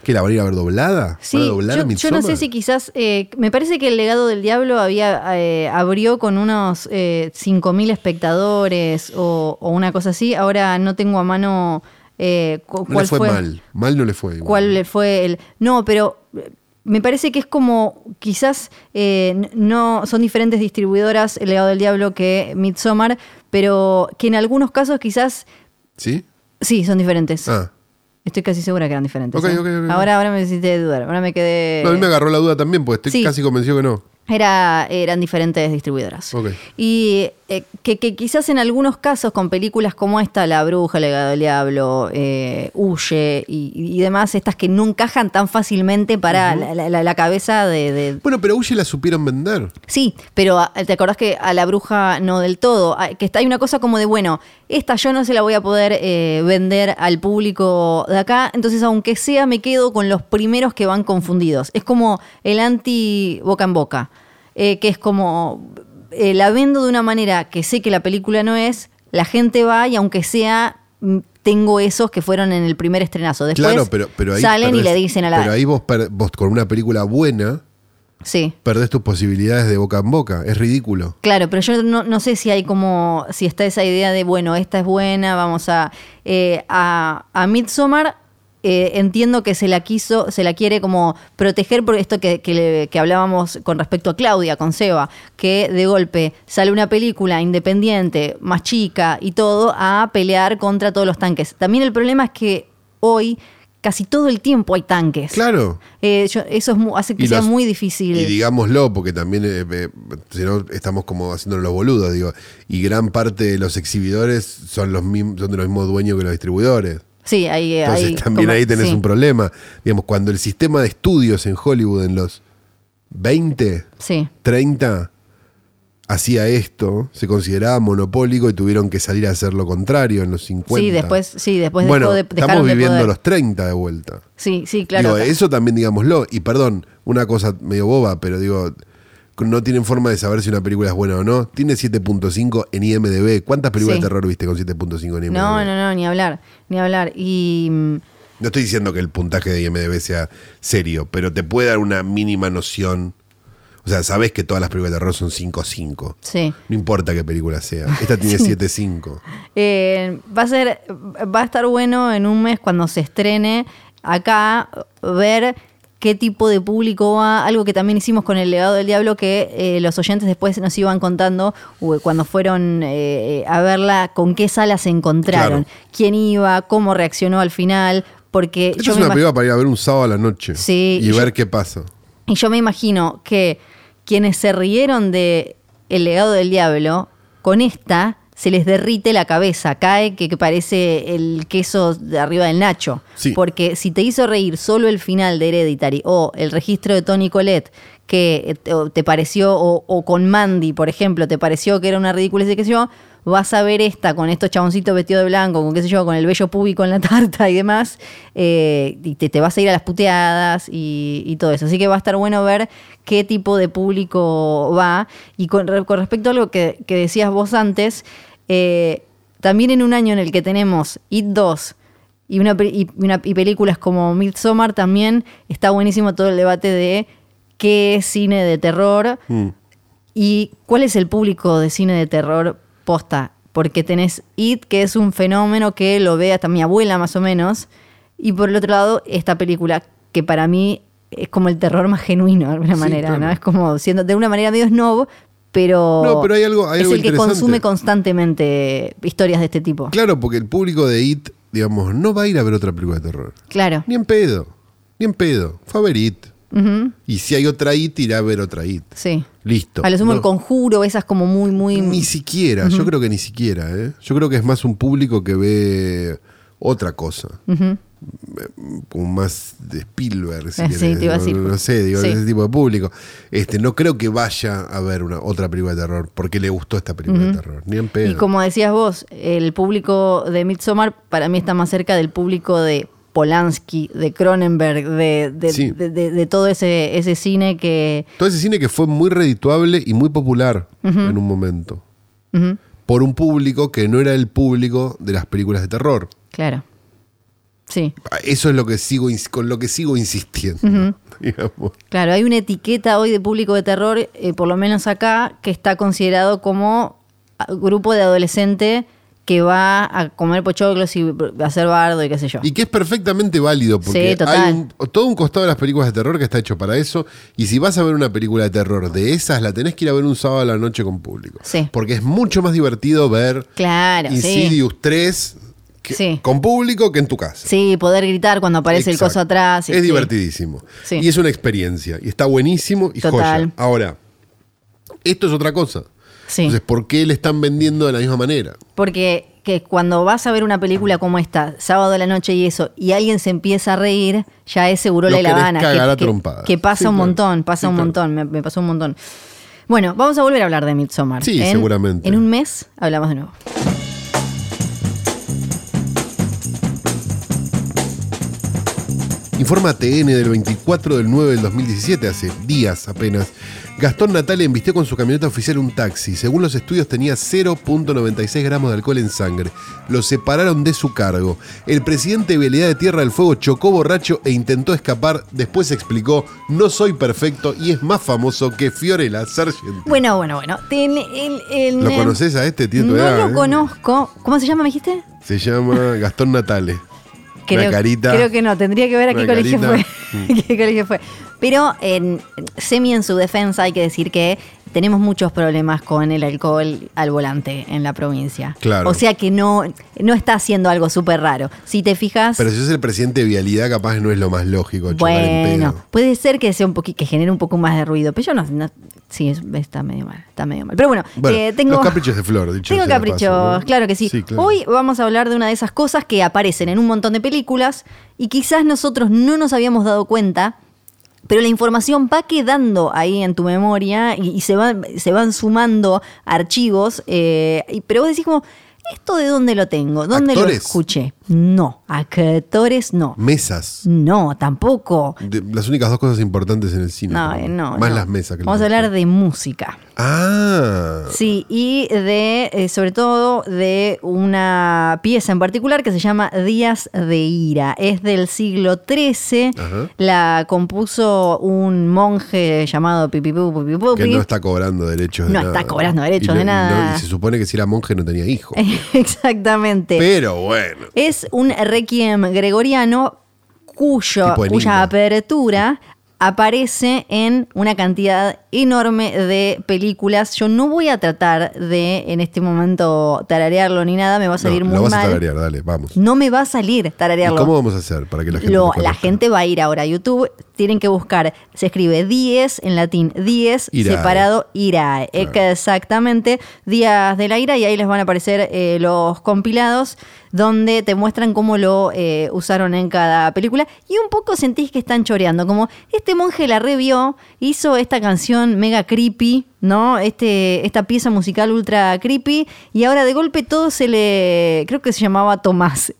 Speaker 1: ¿Que la van a ir a ver doblada?
Speaker 2: Sí,
Speaker 1: ¿Van a doblar
Speaker 2: yo, yo no sé si quizás, eh, me parece que el legado del diablo había eh, abrió con unos eh, 5.000 espectadores o, o una cosa así. Ahora no tengo a mano eh, cu-
Speaker 1: No
Speaker 2: cuál
Speaker 1: le fue, mal. Mal no le fue. igual.
Speaker 2: cuál le fue el... No, pero me parece que es como quizás no son diferentes distribuidoras el legado del diablo que Midsommar, pero que en algunos casos quizás
Speaker 1: ¿Sí?
Speaker 2: sí son diferentes.
Speaker 1: Ah.
Speaker 2: Estoy casi segura que eran diferentes. ¿eh? Ahora, ahora me hiciste dudar. Ahora me quedé.
Speaker 1: No, a mí me agarró la duda también, porque estoy
Speaker 2: Sí.
Speaker 1: casi convencido que no.
Speaker 2: Era, eran diferentes distribuidoras.
Speaker 1: Ok.
Speaker 2: Y eh, que, que quizás en algunos casos con películas como esta, La Bruja, El legado del diablo, eh, Huye y, y demás, estas que no encajan tan fácilmente para la, la- la cabeza de, de-
Speaker 1: Bueno, pero Uye la supieron vender.
Speaker 2: Sí, pero ah, te acordás que a la bruja no del todo. Ah, Que está, hay una cosa como de, bueno, esta yo no se la voy a poder eh, vender al público de acá, entonces aunque sea me quedo con los primeros que van confundidos. Es como el anti boca en boca, eh, que es como, eh, la vendo de una manera que sé que la película no es, la gente va y aunque sea... mm, Tengo esos que fueron en el primer estrenazo. Después
Speaker 1: claro, pero, pero ahí
Speaker 2: salen y le dicen a la.
Speaker 1: Pero ahí vos, vos con una película buena
Speaker 2: sí.
Speaker 1: perdés tus posibilidades de boca en boca. Es ridículo.
Speaker 2: Claro, pero yo no, no sé si hay como, si está esa idea de, bueno, esta es buena, vamos a... eh, a, a Midsommar eh, entiendo que se la quiso, se la quiere como proteger por esto que, que le- que hablábamos con respecto a Claudia, con Seba, que de golpe sale una película independiente, más chica y todo, a pelear contra todos los tanques. También el problema es que hoy casi todo el tiempo hay tanques.
Speaker 1: Claro.
Speaker 2: Eh, yo- eso es hace que
Speaker 1: Y
Speaker 2: sea
Speaker 1: los-
Speaker 2: muy difícil.
Speaker 1: Y digámoslo, porque también, eh, eh, si no, estamos como haciéndonos los boludos, digo. Y gran parte de los exhibidores son, los mismos, son de los mismos dueños que los distribuidores.
Speaker 2: Sí, hay,
Speaker 1: Entonces
Speaker 2: hay
Speaker 1: también
Speaker 2: como-
Speaker 1: ahí tenés
Speaker 2: sí.
Speaker 1: un problema. Digamos, cuando el sistema de estudios en Hollywood en los 20,
Speaker 2: Sí.
Speaker 1: 30 hacía esto, se consideraba monopólico y tuvieron que salir a hacer lo contrario en los 50.
Speaker 2: Sí, después, sí, después
Speaker 1: bueno,
Speaker 2: de,
Speaker 1: estamos viviendo los 30 de vuelta.
Speaker 2: Sí, sí, claro.
Speaker 1: Digo, eso también digámoslo. Y perdón, una cosa medio boba, pero digo, no tienen forma de saber si una película es buena o no. Tiene 7.5 en IMDB. ¿Cuántas películas
Speaker 2: Sí.
Speaker 1: de terror viste con 7.5 en IMDB?
Speaker 2: No, no, no, ni hablar, ni hablar. Y mm,
Speaker 1: No estoy diciendo que el puntaje de IMDB sea serio, pero te puede dar una mínima noción. O sea, sabes que todas las películas de terror son 5.5.
Speaker 2: sí.
Speaker 1: No importa qué película sea. Esta tiene 7.5.
Speaker 2: Eh, va a ser, va a estar bueno en un mes cuando se estrene acá ver qué tipo de público va, algo que también hicimos con el legado del diablo que eh, los oyentes después nos iban contando cuando fueron eh, a verla con qué salas se encontraron,
Speaker 1: Claro.
Speaker 2: quién iba, cómo reaccionó al final, porque yo
Speaker 1: es
Speaker 2: me
Speaker 1: una película para ir a ver un sábado a la noche.
Speaker 2: Sí,
Speaker 1: Y
Speaker 2: y
Speaker 1: ver qué pasa.
Speaker 2: Y yo me imagino que quienes se rieron de El legado del diablo, con esta se les derrite la cabeza, cae que, que parece el queso de arriba del nacho.
Speaker 1: Sí.
Speaker 2: Porque si te hizo reír solo el final de Hereditary o el registro de Tony Colette, que eh, te, pareció, o, o con Mandy, por ejemplo, te pareció que era una ridícula y qué sé yo, vas a ver esta con estos chaboncitos vestidos de blanco, con qué sé yo, con el vello púbico en la tarta y demás, eh, y te, te vas a ir a las puteadas y, y todo eso. Así que va a estar bueno ver qué tipo de público va. Y con, re- con respecto a lo que, que decías vos antes, eh, también en un año en el que tenemos It 2 y, una, y, una- y películas como Midsommar, también está buenísimo todo el debate de qué es cine de terror
Speaker 1: Mm.
Speaker 2: y cuál es el público de cine de terror posta. Porque tenés It, que es un fenómeno que lo ve hasta mi abuela más o menos. Y por el otro lado, esta película, que para mí es como el terror más genuino de alguna
Speaker 1: Sí,
Speaker 2: manera,
Speaker 1: claro.
Speaker 2: ¿no? Es como siendo de una manera medio snob, pero,
Speaker 1: No, pero hay algo- hay
Speaker 2: es
Speaker 1: algo
Speaker 2: el que consume constantemente historias de este tipo.
Speaker 1: Claro, porque el público de It, digamos, no va a ir a ver otra película de terror.
Speaker 2: Claro.
Speaker 1: Ni en pedo. Ni en pedo. Fue a ver It. Y si hay otra It, irá a ver otra It.
Speaker 2: Sí.
Speaker 1: Listo.
Speaker 2: A lo sumo
Speaker 1: No,
Speaker 2: el conjuro, esas como muy, muy.
Speaker 1: Ni siquiera. Yo creo que ni siquiera. ¿eh? Yo creo que es más un público que ve otra cosa.
Speaker 2: Ujú.
Speaker 1: Como más de Spielberg, si
Speaker 2: sí,
Speaker 1: querés.
Speaker 2: te iba a
Speaker 1: no,
Speaker 2: decir.
Speaker 1: no sé, digo,
Speaker 2: Sí.
Speaker 1: ese tipo de público. Este, no creo que vaya a ver una otra película de terror porque le gustó esta película de terror. Ni en pedo.
Speaker 2: Y como decías vos, el público de Midsommar para mí está más cerca del público de Polanski, de Cronenberg, de, de,
Speaker 1: Sí.
Speaker 2: de- de- de todo ese, ese cine que.
Speaker 1: Todo ese cine que fue muy redituable y muy popular en un momento. Por un público que no era el público de las películas de terror.
Speaker 2: claro. Sí.
Speaker 1: Eso es lo que sigo con lo que sigo insistiendo. digamos.
Speaker 2: Claro, hay una etiqueta hoy de público de terror, eh, por lo menos acá, que está considerado como ah, grupo de adolescente que va a comer pochoclos y a hacer bardo y qué sé yo.
Speaker 1: Y que es perfectamente válido porque
Speaker 2: Sí, total.
Speaker 1: hay un- todo un costado de las películas de terror que está hecho para eso. Y si vas a ver una película de terror de esas, la tenés que ir a ver un sábado a la noche con público.
Speaker 2: Sí.
Speaker 1: Porque es mucho más divertido ver
Speaker 2: Claro, sí.
Speaker 1: Insidious 3 que-
Speaker 2: Sí.
Speaker 1: con público que en tu casa.
Speaker 2: Sí, poder gritar cuando aparece el coso atrás. y-
Speaker 1: Es
Speaker 2: sí.
Speaker 1: divertidísimo.
Speaker 2: Sí.
Speaker 1: Y es una experiencia. Y está buenísimo y
Speaker 2: Total.
Speaker 1: joya. Ahora, esto es otra cosa.
Speaker 2: Sí.
Speaker 1: Entonces, ¿por qué le están vendiendo de la misma manera?
Speaker 2: Porque que cuando vas a ver una película como esta, sábado de la noche y eso, y alguien se empieza a reír, ya es seguro la Habana. que,
Speaker 1: trompadas.
Speaker 2: que pasa un
Speaker 1: claro.
Speaker 2: montón, pasa un
Speaker 1: claro.
Speaker 2: montón, me, me pasó un montón. Bueno, vamos a volver a hablar de Midsommar.
Speaker 1: Sí,
Speaker 2: En-
Speaker 1: seguramente.
Speaker 2: En un mes hablamos de nuevo.
Speaker 1: Informa TN del 24 del 9 del 2017, hace días apenas. Gastón Natale embistió con su camioneta oficial un taxi. Según los estudios tenía 0.96 gramos de alcohol en sangre. Lo separaron de su cargo. El presidente de Vialidad de Tierra del Fuego chocó borracho e intentó escapar. Después explicó, no soy perfecto y es más famoso que Fiorella Sargent.
Speaker 2: Bueno, bueno, bueno. Ten- el- el-
Speaker 1: ¿Lo conoces a este tío?
Speaker 2: No
Speaker 1: edad,
Speaker 2: lo
Speaker 1: eh?
Speaker 2: conozco. ¿Cómo se llama, me dijiste?
Speaker 1: Se llama Gastón Natale.
Speaker 2: Creo,
Speaker 1: Una carita.
Speaker 2: creo que no, tendría que ver a qué colegio fue. qué colegio fue. Pero en, semi en su defensa hay que decir que tenemos muchos problemas con el alcohol al volante en la provincia.
Speaker 1: Claro.
Speaker 2: O sea que no, no está haciendo algo súper raro. Si te fijas,
Speaker 1: Pero si es el presidente de Vialidad, capaz no es lo más lógico.
Speaker 2: bueno, puede ser que sea un poquito, que genere un poco más de ruido. Pero yo no, no- sí, es- está medio mal, está medio mal. Pero bueno,
Speaker 1: Bueno,
Speaker 2: eh, tengo...
Speaker 1: los caprichos de Flor, dicho
Speaker 2: Tengo caprichos, claro que sí.
Speaker 1: Sí, claro.
Speaker 2: Hoy vamos a hablar de una de esas cosas que aparecen en un montón de películas y quizás nosotros no nos habíamos dado cuenta, pero la información va quedando ahí en tu memoria y, y se, van, se van sumando archivos, eh, y- pero vos decís como, ¿esto de dónde lo tengo? ¿Dónde lo escuché? No. Actores, no.
Speaker 1: Mesas.
Speaker 2: No, tampoco.
Speaker 1: De- las únicas dos cosas importantes en el cine.
Speaker 2: No, no.
Speaker 1: Más
Speaker 2: no.
Speaker 1: las mesas. Que
Speaker 2: Vamos a hablar de música.
Speaker 1: Ah.
Speaker 2: Sí, y de, eh, sobre todo, de una pieza en particular que se llama Días de Ira. Es del siglo XIII.
Speaker 1: Ajá.
Speaker 2: La compuso un monje llamado Pipipu Pipipu.
Speaker 1: Que no está cobrando derechos de
Speaker 2: No
Speaker 1: nada.
Speaker 2: está cobrando derechos
Speaker 1: Y no-
Speaker 2: de nada.
Speaker 1: no- y se supone que si era monje no tenía hijos.
Speaker 2: Exactamente.
Speaker 1: Pero bueno.
Speaker 2: Es un requiem gregoriano cuyo, cuya apertura aparece en una cantidad enorme de películas. Yo no voy a tratar de en este momento tararearlo ni nada, me va a salir
Speaker 1: No,
Speaker 2: muy
Speaker 1: lo vas
Speaker 2: mal.
Speaker 1: a tararear, dale, vamos.
Speaker 2: No me va a salir
Speaker 1: ¿Y
Speaker 2: tararearlo.
Speaker 1: cómo vamos a hacer para que la gente
Speaker 2: Lo-
Speaker 1: lo
Speaker 2: la gente va a ir ahora a YouTube, tienen que buscar, se escribe dies en latín, dies
Speaker 1: Irae.
Speaker 2: separado irae,
Speaker 1: Claro.
Speaker 2: exactamente, días de la ira y ahí les van a aparecer eh, los compilados donde te muestran cómo lo eh, usaron en cada película y un poco sentís que están choreando, como este monje la revió, hizo esta canción mega creepy, ¿no? Este, esta pieza musical ultra creepy y ahora de golpe todo se le, creo que se llamaba Tomás.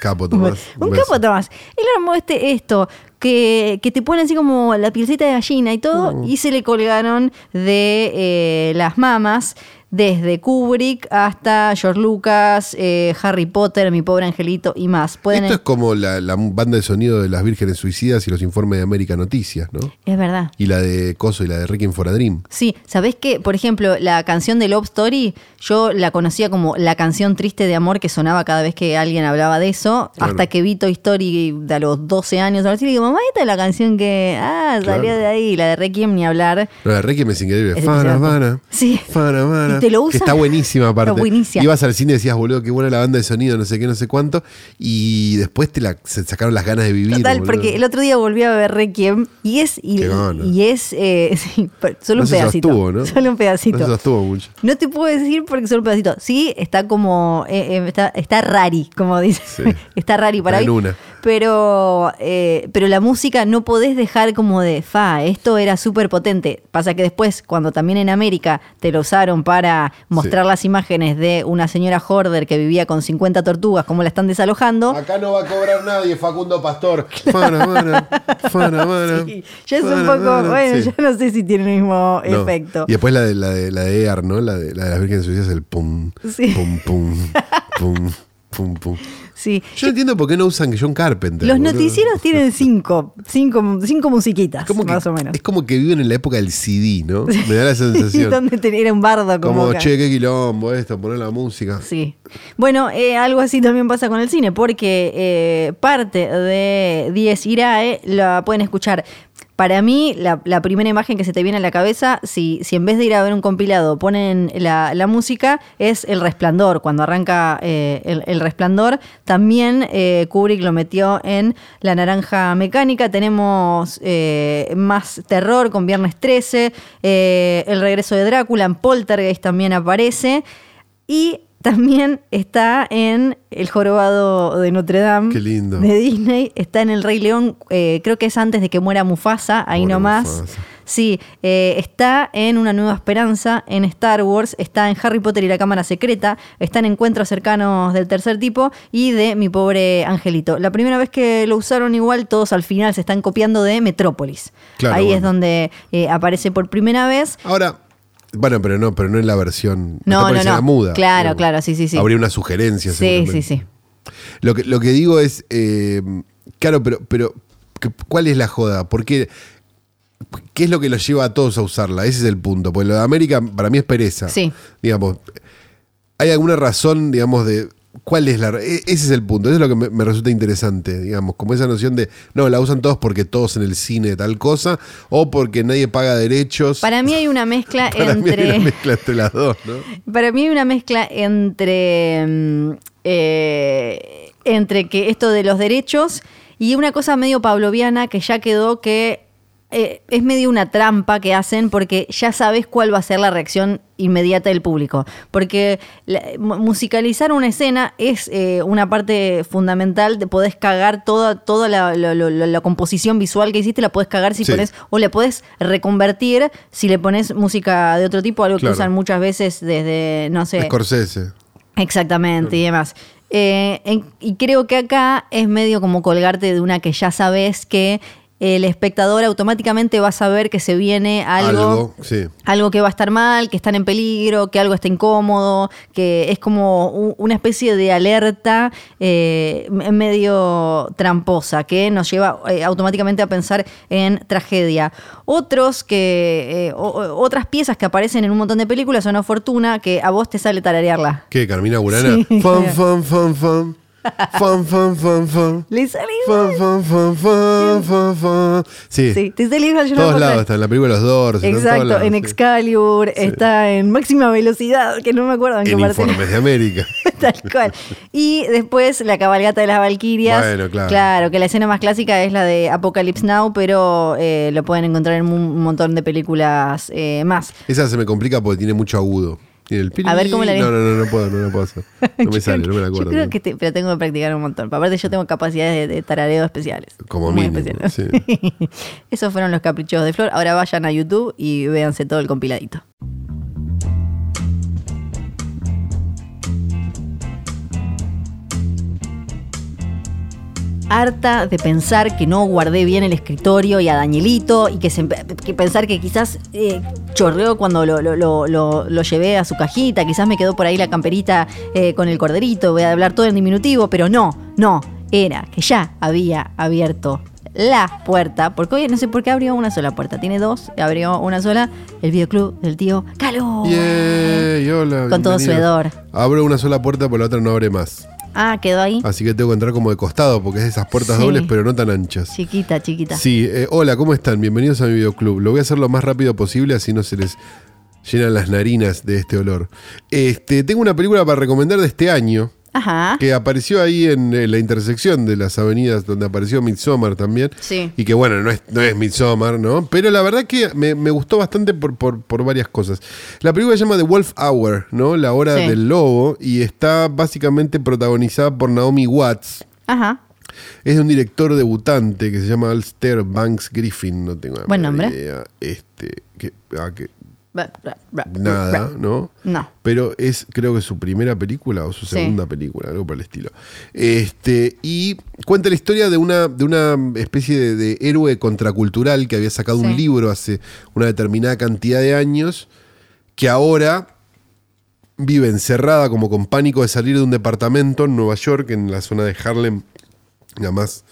Speaker 1: Capo, Tomás.
Speaker 2: Un
Speaker 1: beso.
Speaker 2: capo Tomás. Él armó este, esto, que, que te pone así como la pielcita de gallina y todo,
Speaker 1: Mm.
Speaker 2: y se le colgaron de eh, las mamas. Desde Kubrick hasta George Lucas, eh, Harry Potter, Mi Pobre Angelito y más. Pueden,
Speaker 1: Esto es como la, la banda de sonido de las vírgenes suicidas y los informes de América Noticias, ¿no?
Speaker 2: es verdad.
Speaker 1: Y la de Coso y la de Requiem for a Dream.
Speaker 2: Sí, ¿sabés que, por ejemplo, la canción de Love Story, yo la conocía como la canción triste de amor que sonaba cada vez que alguien hablaba de eso,
Speaker 1: Claro.
Speaker 2: hasta que vi Toy Story de a los 12 años, algo así, y digo, mamá, esta es la canción que, ah,
Speaker 1: Claro.
Speaker 2: de ahí, la de Requiem ni hablar.
Speaker 1: No, la Requiem es increíble. Fana, fana.
Speaker 2: Sí.
Speaker 1: Fana, fana.
Speaker 2: Te lo
Speaker 1: Que
Speaker 2: usan-
Speaker 1: está buenísima aparte.
Speaker 2: Buenísima.
Speaker 1: Ibas al cine y decías, boludo, qué buena la banda de sonido, no sé qué, no sé cuánto. Y después te la se sacaron las ganas de vivir.
Speaker 2: Total,
Speaker 1: boludo.
Speaker 2: porque el otro día volví a ver Requiem y es, y,
Speaker 1: Qué
Speaker 2: y es, eh, sí, solo
Speaker 1: No
Speaker 2: un
Speaker 1: se
Speaker 2: pedacito.
Speaker 1: sostuvo, ¿no?
Speaker 2: Solo un pedacito.
Speaker 1: No se sostuvo mucho.
Speaker 2: No te puedo decir porque solo un pedacito. Sí, está como. eh, eh, está, está rari, como dice.
Speaker 1: Sí.
Speaker 2: está rari para
Speaker 1: en
Speaker 2: mí.
Speaker 1: una.
Speaker 2: Pero, eh, pero la música no podés dejar como de fa. Esto era súper potente. Pasa que después, cuando también en América te lo usaron para mostrar
Speaker 1: Sí.
Speaker 2: las imágenes de una señora hoarder que vivía con 50 tortugas, cómo la están desalojando.
Speaker 1: Acá no va a cobrar nadie, Facundo Pastor. Fana, fana, fana.
Speaker 2: Sí, ya es un poco. Bueno,
Speaker 1: Sí.
Speaker 2: ya no sé si tiene el mismo
Speaker 1: No.
Speaker 2: efecto.
Speaker 1: Y después la de la de la de Ear, ¿no? La de, la de las vírgenes suicidas, el pum,
Speaker 2: Sí.
Speaker 1: pum, pum, pum, pum, pum.
Speaker 2: Sí.
Speaker 1: Yo no entiendo por qué no usan John Carpenter.
Speaker 2: Los
Speaker 1: boludo.
Speaker 2: noticieros tienen cinco, cinco, cinco musiquitas,
Speaker 1: que,
Speaker 2: más o menos.
Speaker 1: Es como que viven en la época del CD, ¿no? Me da la sensación.
Speaker 2: donde ten- era un bardo como,
Speaker 1: como,
Speaker 2: acá.
Speaker 1: che, qué quilombo esto, poner la música.
Speaker 2: Sí. Bueno, eh, algo así también pasa con el cine, porque eh, parte de Diez Irae la pueden escuchar. Para mí, la, primera imagen que se te viene a la cabeza, si, si en vez de ir a ver un compilado ponen la, la música, es El Resplandor. Cuando arranca eh, el, Resplandor, también eh, Kubrick lo metió en La Naranja Mecánica. Tenemos eh, más terror con Viernes 13, eh, El Regreso de Drácula, en Poltergeist también aparece. Y también está en El Jorobado de Notre Dame.
Speaker 1: Qué lindo.
Speaker 2: De Disney. Está en El Rey León, eh, creo que es antes de que muera Mufasa, ahí nomás.
Speaker 1: Mufasa.
Speaker 2: Sí, eh, está en Una Nueva Esperanza, en Star Wars, está en Harry Potter y la Cámara Secreta, está en Encuentros Cercanos del Tercer Tipo y de Mi Pobre Angelito. La primera vez que lo usaron igual, todos al final se están copiando de Metrópolis.
Speaker 1: Claro,
Speaker 2: ahí es donde eh, aparece por primera vez.
Speaker 1: Ahora, bueno, pero no, pero no en la versión.
Speaker 2: No, no, no.
Speaker 1: muda.
Speaker 2: Claro, claro, sí, sí, sí.
Speaker 1: Habría una sugerencia.
Speaker 2: Sí, sí, sí.
Speaker 1: Lo que, lo que digo es, eh, claro, pero, pero ¿qué- ¿cuál es la joda? ¿Por qué? ¿Qué es lo que los lleva a todos a usarla? Ese es el punto. Porque lo de América para mí es pereza.
Speaker 2: Sí.
Speaker 1: Digamos, ¿hay alguna razón, digamos, de cuál es la... e- Ese es el punto. Eso es lo que me, me resulta interesante, digamos, como esa noción de, no, la usan todos porque todos en el cine tal cosa, o porque nadie paga derechos.
Speaker 2: Para mí hay una mezcla
Speaker 1: Para mí hay
Speaker 2: entre.
Speaker 1: una mezcla entre las dos, ¿no?
Speaker 2: Para mí hay una mezcla entre. mm, eh, entre que esto de los derechos y una cosa medio pavloviana que ya quedó que. Eh, es medio una trampa que hacen porque ya sabes cuál va a ser la reacción inmediata del público. Porque la- mu- musicalizar una escena es eh, una parte fundamental de podés cagar toda, toda la, la- la- la composición visual que hiciste, la podés cagar si
Speaker 1: Sí.
Speaker 2: pones, o le podés reconvertir si le pones música de otro tipo, algo
Speaker 1: Claro.
Speaker 2: que usan muchas veces desde, no sé.
Speaker 1: Scorsese.
Speaker 2: Exactamente, y demás. Eh, en- y creo que acá es medio como colgarte de una que ya sabes que el espectador automáticamente va a saber que se viene algo,
Speaker 1: Algo, sí.
Speaker 2: algo que va a estar mal, que están en peligro, que algo está incómodo, que es como una especie de alerta eh, medio tramposa que nos lleva eh, automáticamente a pensar en tragedia. Otros que eh, o- otras piezas que aparecen en un montón de películas son a Fortuna que a vos te sale tararearla.
Speaker 1: ¿Qué, Carmina Burana?
Speaker 2: Sí.
Speaker 1: Fan, fan, fan, fan. Fan, fan, fan, fan.
Speaker 2: Le sale
Speaker 1: Fan,
Speaker 2: igual.
Speaker 1: fan, fan, fan, fan, fan. Sí.
Speaker 2: Sí, te sale igual, yo
Speaker 1: todos lados está, en la película Los Doors. en
Speaker 2: Exacto,
Speaker 1: lados,
Speaker 2: en
Speaker 1: sí.
Speaker 2: Excalibur, está en máxima velocidad, que no me acuerdo en,
Speaker 1: En
Speaker 2: qué parte.
Speaker 1: Informes de América.
Speaker 2: Tal cual. Y después la cabalgata de las Valquirias.
Speaker 1: Bueno, claro.
Speaker 2: que la escena más clásica es la de Apocalypse Now, pero eh, lo pueden encontrar en un montón de películas eh, más.
Speaker 1: Esa se me complica porque tiene mucho agudo. Tiene el
Speaker 2: A ver, ¿cómo la?
Speaker 1: No, no, no, no puedo, no lo puedo hacer. No me sale, no me la acuerdo.
Speaker 2: Yo creo que te- pero tengo que practicar un montón. Aparte, yo tengo capacidades de, de tarareo especiales.
Speaker 1: Como
Speaker 2: Muy
Speaker 1: mínimo,
Speaker 2: especiales. Esos fueron los caprichos de Flor. Ahora vayan a YouTube y véanse todo el compiladito. Harta de pensar que no guardé bien el escritorio y a Danielito y que, se- que pensar que quizás eh, chorreó cuando lo, lo- lo- lo- llevé a su cajita, quizás me quedó por ahí la camperita eh, con el corderito, voy a hablar todo en diminutivo, pero no, no, era que ya había abierto la puerta, porque hoy no sé por qué abrió una sola puerta, tiene dos, abrió una sola, el videoclub del tío Caló.
Speaker 1: Yay, hola.
Speaker 2: Con todo su hedor.
Speaker 1: Abro una sola puerta, pero la otra no abre más.
Speaker 2: Ah, quedó ahí.
Speaker 1: Así que tengo que entrar como de costado, porque es de esas puertas
Speaker 2: Sí.
Speaker 1: dobles, pero no tan anchas.
Speaker 2: Chiquita, chiquita.
Speaker 1: Sí, eh, hola, ¿cómo están? Bienvenidos a mi videoclub. Lo voy a hacer lo más rápido posible, así no se les llenan las narinas de este olor. Este, tengo una película para recomendar de este año,
Speaker 2: Ajá.
Speaker 1: que apareció ahí en, eh, la intersección de las avenidas donde apareció Midsommar también.
Speaker 2: Sí.
Speaker 1: Y que bueno, no es, no es Midsommar, ¿no? Pero la verdad que me, me gustó bastante por, por- por varias cosas. La película se llama The Wolf Hour, ¿no? La hora
Speaker 2: Sí.
Speaker 1: del lobo, y está básicamente protagonizada por Naomi Watts.
Speaker 2: Ajá.
Speaker 1: Es de un director debutante que se llama Alster Banks Griffin, no tengo
Speaker 2: Buen nombre.
Speaker 1: idea. Este, que, ah, que- nada. ¿no?
Speaker 2: No.
Speaker 1: Pero es, creo que su primera película o su
Speaker 2: Sí.
Speaker 1: segunda película, algo por el estilo. Este, y cuenta la historia de una, de una especie de, de héroe contracultural que había sacado un libro hace una determinada cantidad de años, que ahora vive encerrada como con pánico de salir de un departamento en Nueva York, en la zona de Harlem, la más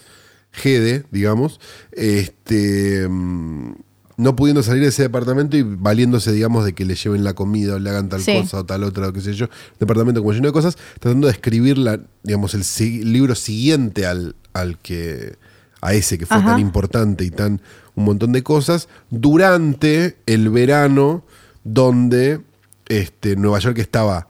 Speaker 1: jede, digamos, este, mm, no pudiendo salir de ese departamento y valiéndose, digamos, de que le lleven la comida o le hagan tal
Speaker 2: Sí.
Speaker 1: cosa o tal otra o qué sé yo, departamento como lleno de cosas, tratando de escribir la, digamos, el si- libro siguiente al, al que a ese que fue
Speaker 2: Ajá.
Speaker 1: tan importante y tan un montón de cosas durante el verano donde este, Nueva York estaba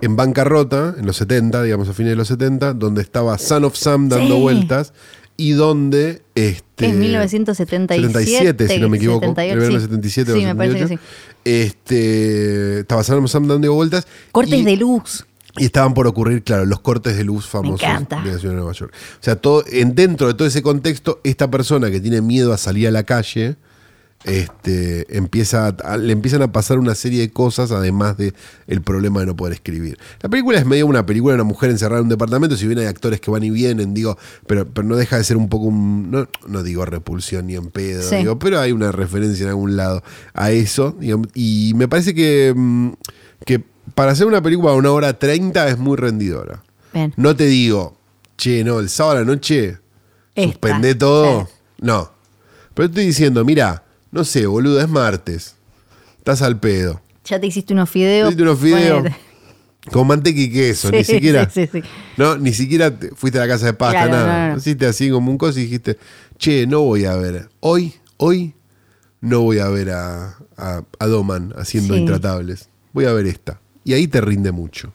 Speaker 1: en bancarrota en los 70, digamos a fines de los 70, donde estaba Son of Sam dando
Speaker 2: Sí.
Speaker 1: vueltas y donde este
Speaker 2: En 1977,
Speaker 1: 77, si no me equivoco,
Speaker 2: 78,
Speaker 1: el verano
Speaker 2: sí.
Speaker 1: 77 o
Speaker 2: Sí, me parece que
Speaker 1: 78. Este, estaba Sam dando vueltas
Speaker 2: Cortes
Speaker 1: y-
Speaker 2: de luz.
Speaker 1: y estaban por ocurrir, claro, los cortes de luz famosos de la ciudad de Nueva York. O sea, todo, en, dentro de todo ese contexto, esta persona que tiene miedo a salir a la calle, este, empieza a- le empiezan a pasar una serie de cosas, además de el problema de no poder escribir. La película es medio una película de una mujer encerrada en un departamento, si bien hay actores que van y vienen, digo, pero, pero no deja de ser un poco un, no, no digo repulsión ni en pedo,
Speaker 2: Sí.
Speaker 1: digo, pero hay una referencia en algún lado a eso, digamos, y me parece que, mm, que para hacer una película a una hora 30 es muy rendidora.
Speaker 2: Bien.
Speaker 1: No te digo, che, no, el sábado a la noche
Speaker 2: Esta.
Speaker 1: suspende todo. No. Pero estoy diciendo, mira, no sé, boludo, es martes. Estás al pedo.
Speaker 2: Ya te hiciste unos fideos.
Speaker 1: Hiciste unos fideos. Con manteca y queso,
Speaker 2: Sí,
Speaker 1: ni siquiera.
Speaker 2: sí, sí, sí.
Speaker 1: No, ni siquiera te- fuiste a la casa de pasta,
Speaker 2: Claro,
Speaker 1: nada.
Speaker 2: no, no.
Speaker 1: Hiciste así como un coso y dijiste, che, no voy a ver. Hoy, hoy, no voy a ver a, a, a Doman haciendo intratables. Voy a ver esta. Y ahí te rinde mucho.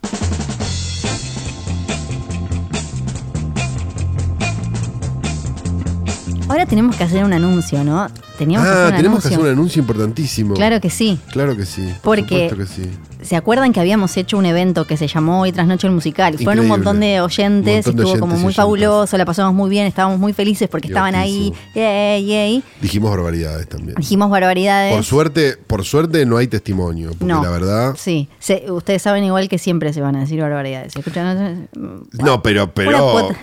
Speaker 2: Ahora tenemos que hacer un anuncio, ¿no? Teníamos que
Speaker 1: ah,
Speaker 2: hacer un
Speaker 1: tenemos que
Speaker 2: anuncio.
Speaker 1: hacer un anuncio importantísimo.
Speaker 2: Claro que sí.
Speaker 1: Claro que sí. por
Speaker 2: Porque
Speaker 1: que sí.
Speaker 2: ¿Se acuerdan que habíamos hecho un evento que se llamó Hoy tras Noche el Musical? Y fueron un
Speaker 1: Increíble.
Speaker 2: montón de oyentes,
Speaker 1: montón de
Speaker 2: estuvo como
Speaker 1: oyentes
Speaker 2: muy fabuloso, la pasamos muy bien, estábamos muy felices porque estaban ahí. Yay, yay.
Speaker 1: Dijimos barbaridades también.
Speaker 2: Dijimos barbaridades.
Speaker 1: Por suerte, por suerte no hay testimonio, porque
Speaker 2: no.
Speaker 1: la verdad.
Speaker 2: Sí, se- ustedes saben igual que siempre se van a decir barbaridades. ¿Se escuchan?
Speaker 1: No, pero, pero un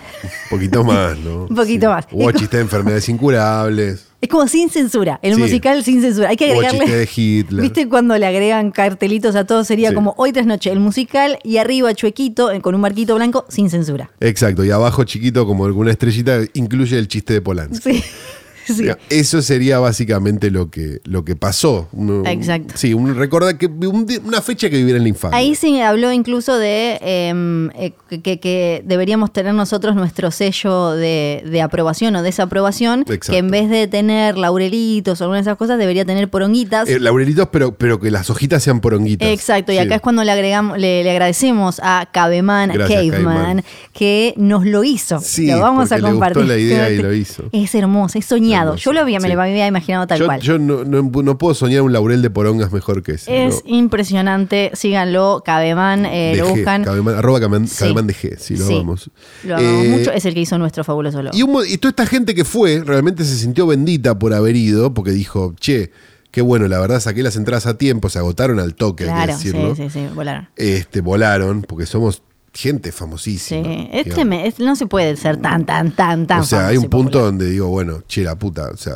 Speaker 1: poquito más, ¿no?
Speaker 2: Un poquito más.
Speaker 1: Hubo chistes de enfermedades incurables.
Speaker 2: Es como sin censura, el
Speaker 1: Sí.
Speaker 2: musical sin censura. Hay que agregarle.
Speaker 1: chiste de Hitler.
Speaker 2: ¿Viste cuando le agregan cartelitos a todo? Sería
Speaker 1: Sí.
Speaker 2: como hoy tras noche el musical y arriba chuequito con un marquito blanco sin censura.
Speaker 1: Exacto, y abajo chiquito como alguna estrellita incluye el chiste de Polanski.
Speaker 2: Sí. sí.
Speaker 1: Eso sería básicamente lo que, lo que pasó. Uno-
Speaker 2: Exacto.
Speaker 1: Sí, un, recuerda que un una fecha que vivir en la infancia.
Speaker 2: Ahí se habló incluso de em, eh, que, que deberíamos tener nosotros nuestro sello de, de aprobación o desaprobación,
Speaker 1: Exacto.
Speaker 2: que en vez de tener laurelitos o algunas de esas cosas, debería tener poronguitas.
Speaker 1: Eh, laurelitos, pero, pero que las hojitas sean poronguitas.
Speaker 2: Exacto, y
Speaker 1: Sí.
Speaker 2: acá es cuando le agregamos, le, le agradecemos a Caveman
Speaker 1: Gracias,
Speaker 2: Caveman,
Speaker 1: Caveman.
Speaker 2: que nos lo hizo.
Speaker 1: Sí,
Speaker 2: lo vamos a
Speaker 1: porque le gustó
Speaker 2: compartir.
Speaker 1: la idea y lo hizo.
Speaker 2: Es hermoso, es soñado. Yo lo había, me
Speaker 1: sí.
Speaker 2: lo había imaginado tal
Speaker 1: yo
Speaker 2: cual.
Speaker 1: yo no, no- no puedo soñar un laurel de porongas mejor que ese.
Speaker 2: es
Speaker 1: ¿no?
Speaker 2: impresionante, síganlo, Caveman, eh, lo buscan.
Speaker 1: Cabeman- arroba Cabeman,
Speaker 2: Sí.
Speaker 1: Cabeman de G, sí, lo
Speaker 2: Sí.
Speaker 1: amamos.
Speaker 2: Lo amamos
Speaker 1: Eh,
Speaker 2: mucho, es el que hizo nuestro fabuloso logo.
Speaker 1: Y, un mo- y toda esta gente que fue realmente se sintió bendita por haber ido, porque dijo, che, qué bueno, la verdad saqué las entradas a tiempo, se agotaron al toque, hay que
Speaker 2: claro, sí, sí, sí, volaron.
Speaker 1: Este, volaron, porque somos gente famosísima.
Speaker 2: Sí, es
Speaker 1: digamos.
Speaker 2: treme- es- no se puede ser tan, tan, tan, tan
Speaker 1: O sea, hay un punto
Speaker 2: popular.
Speaker 1: donde digo, bueno, che, la puta, o sea,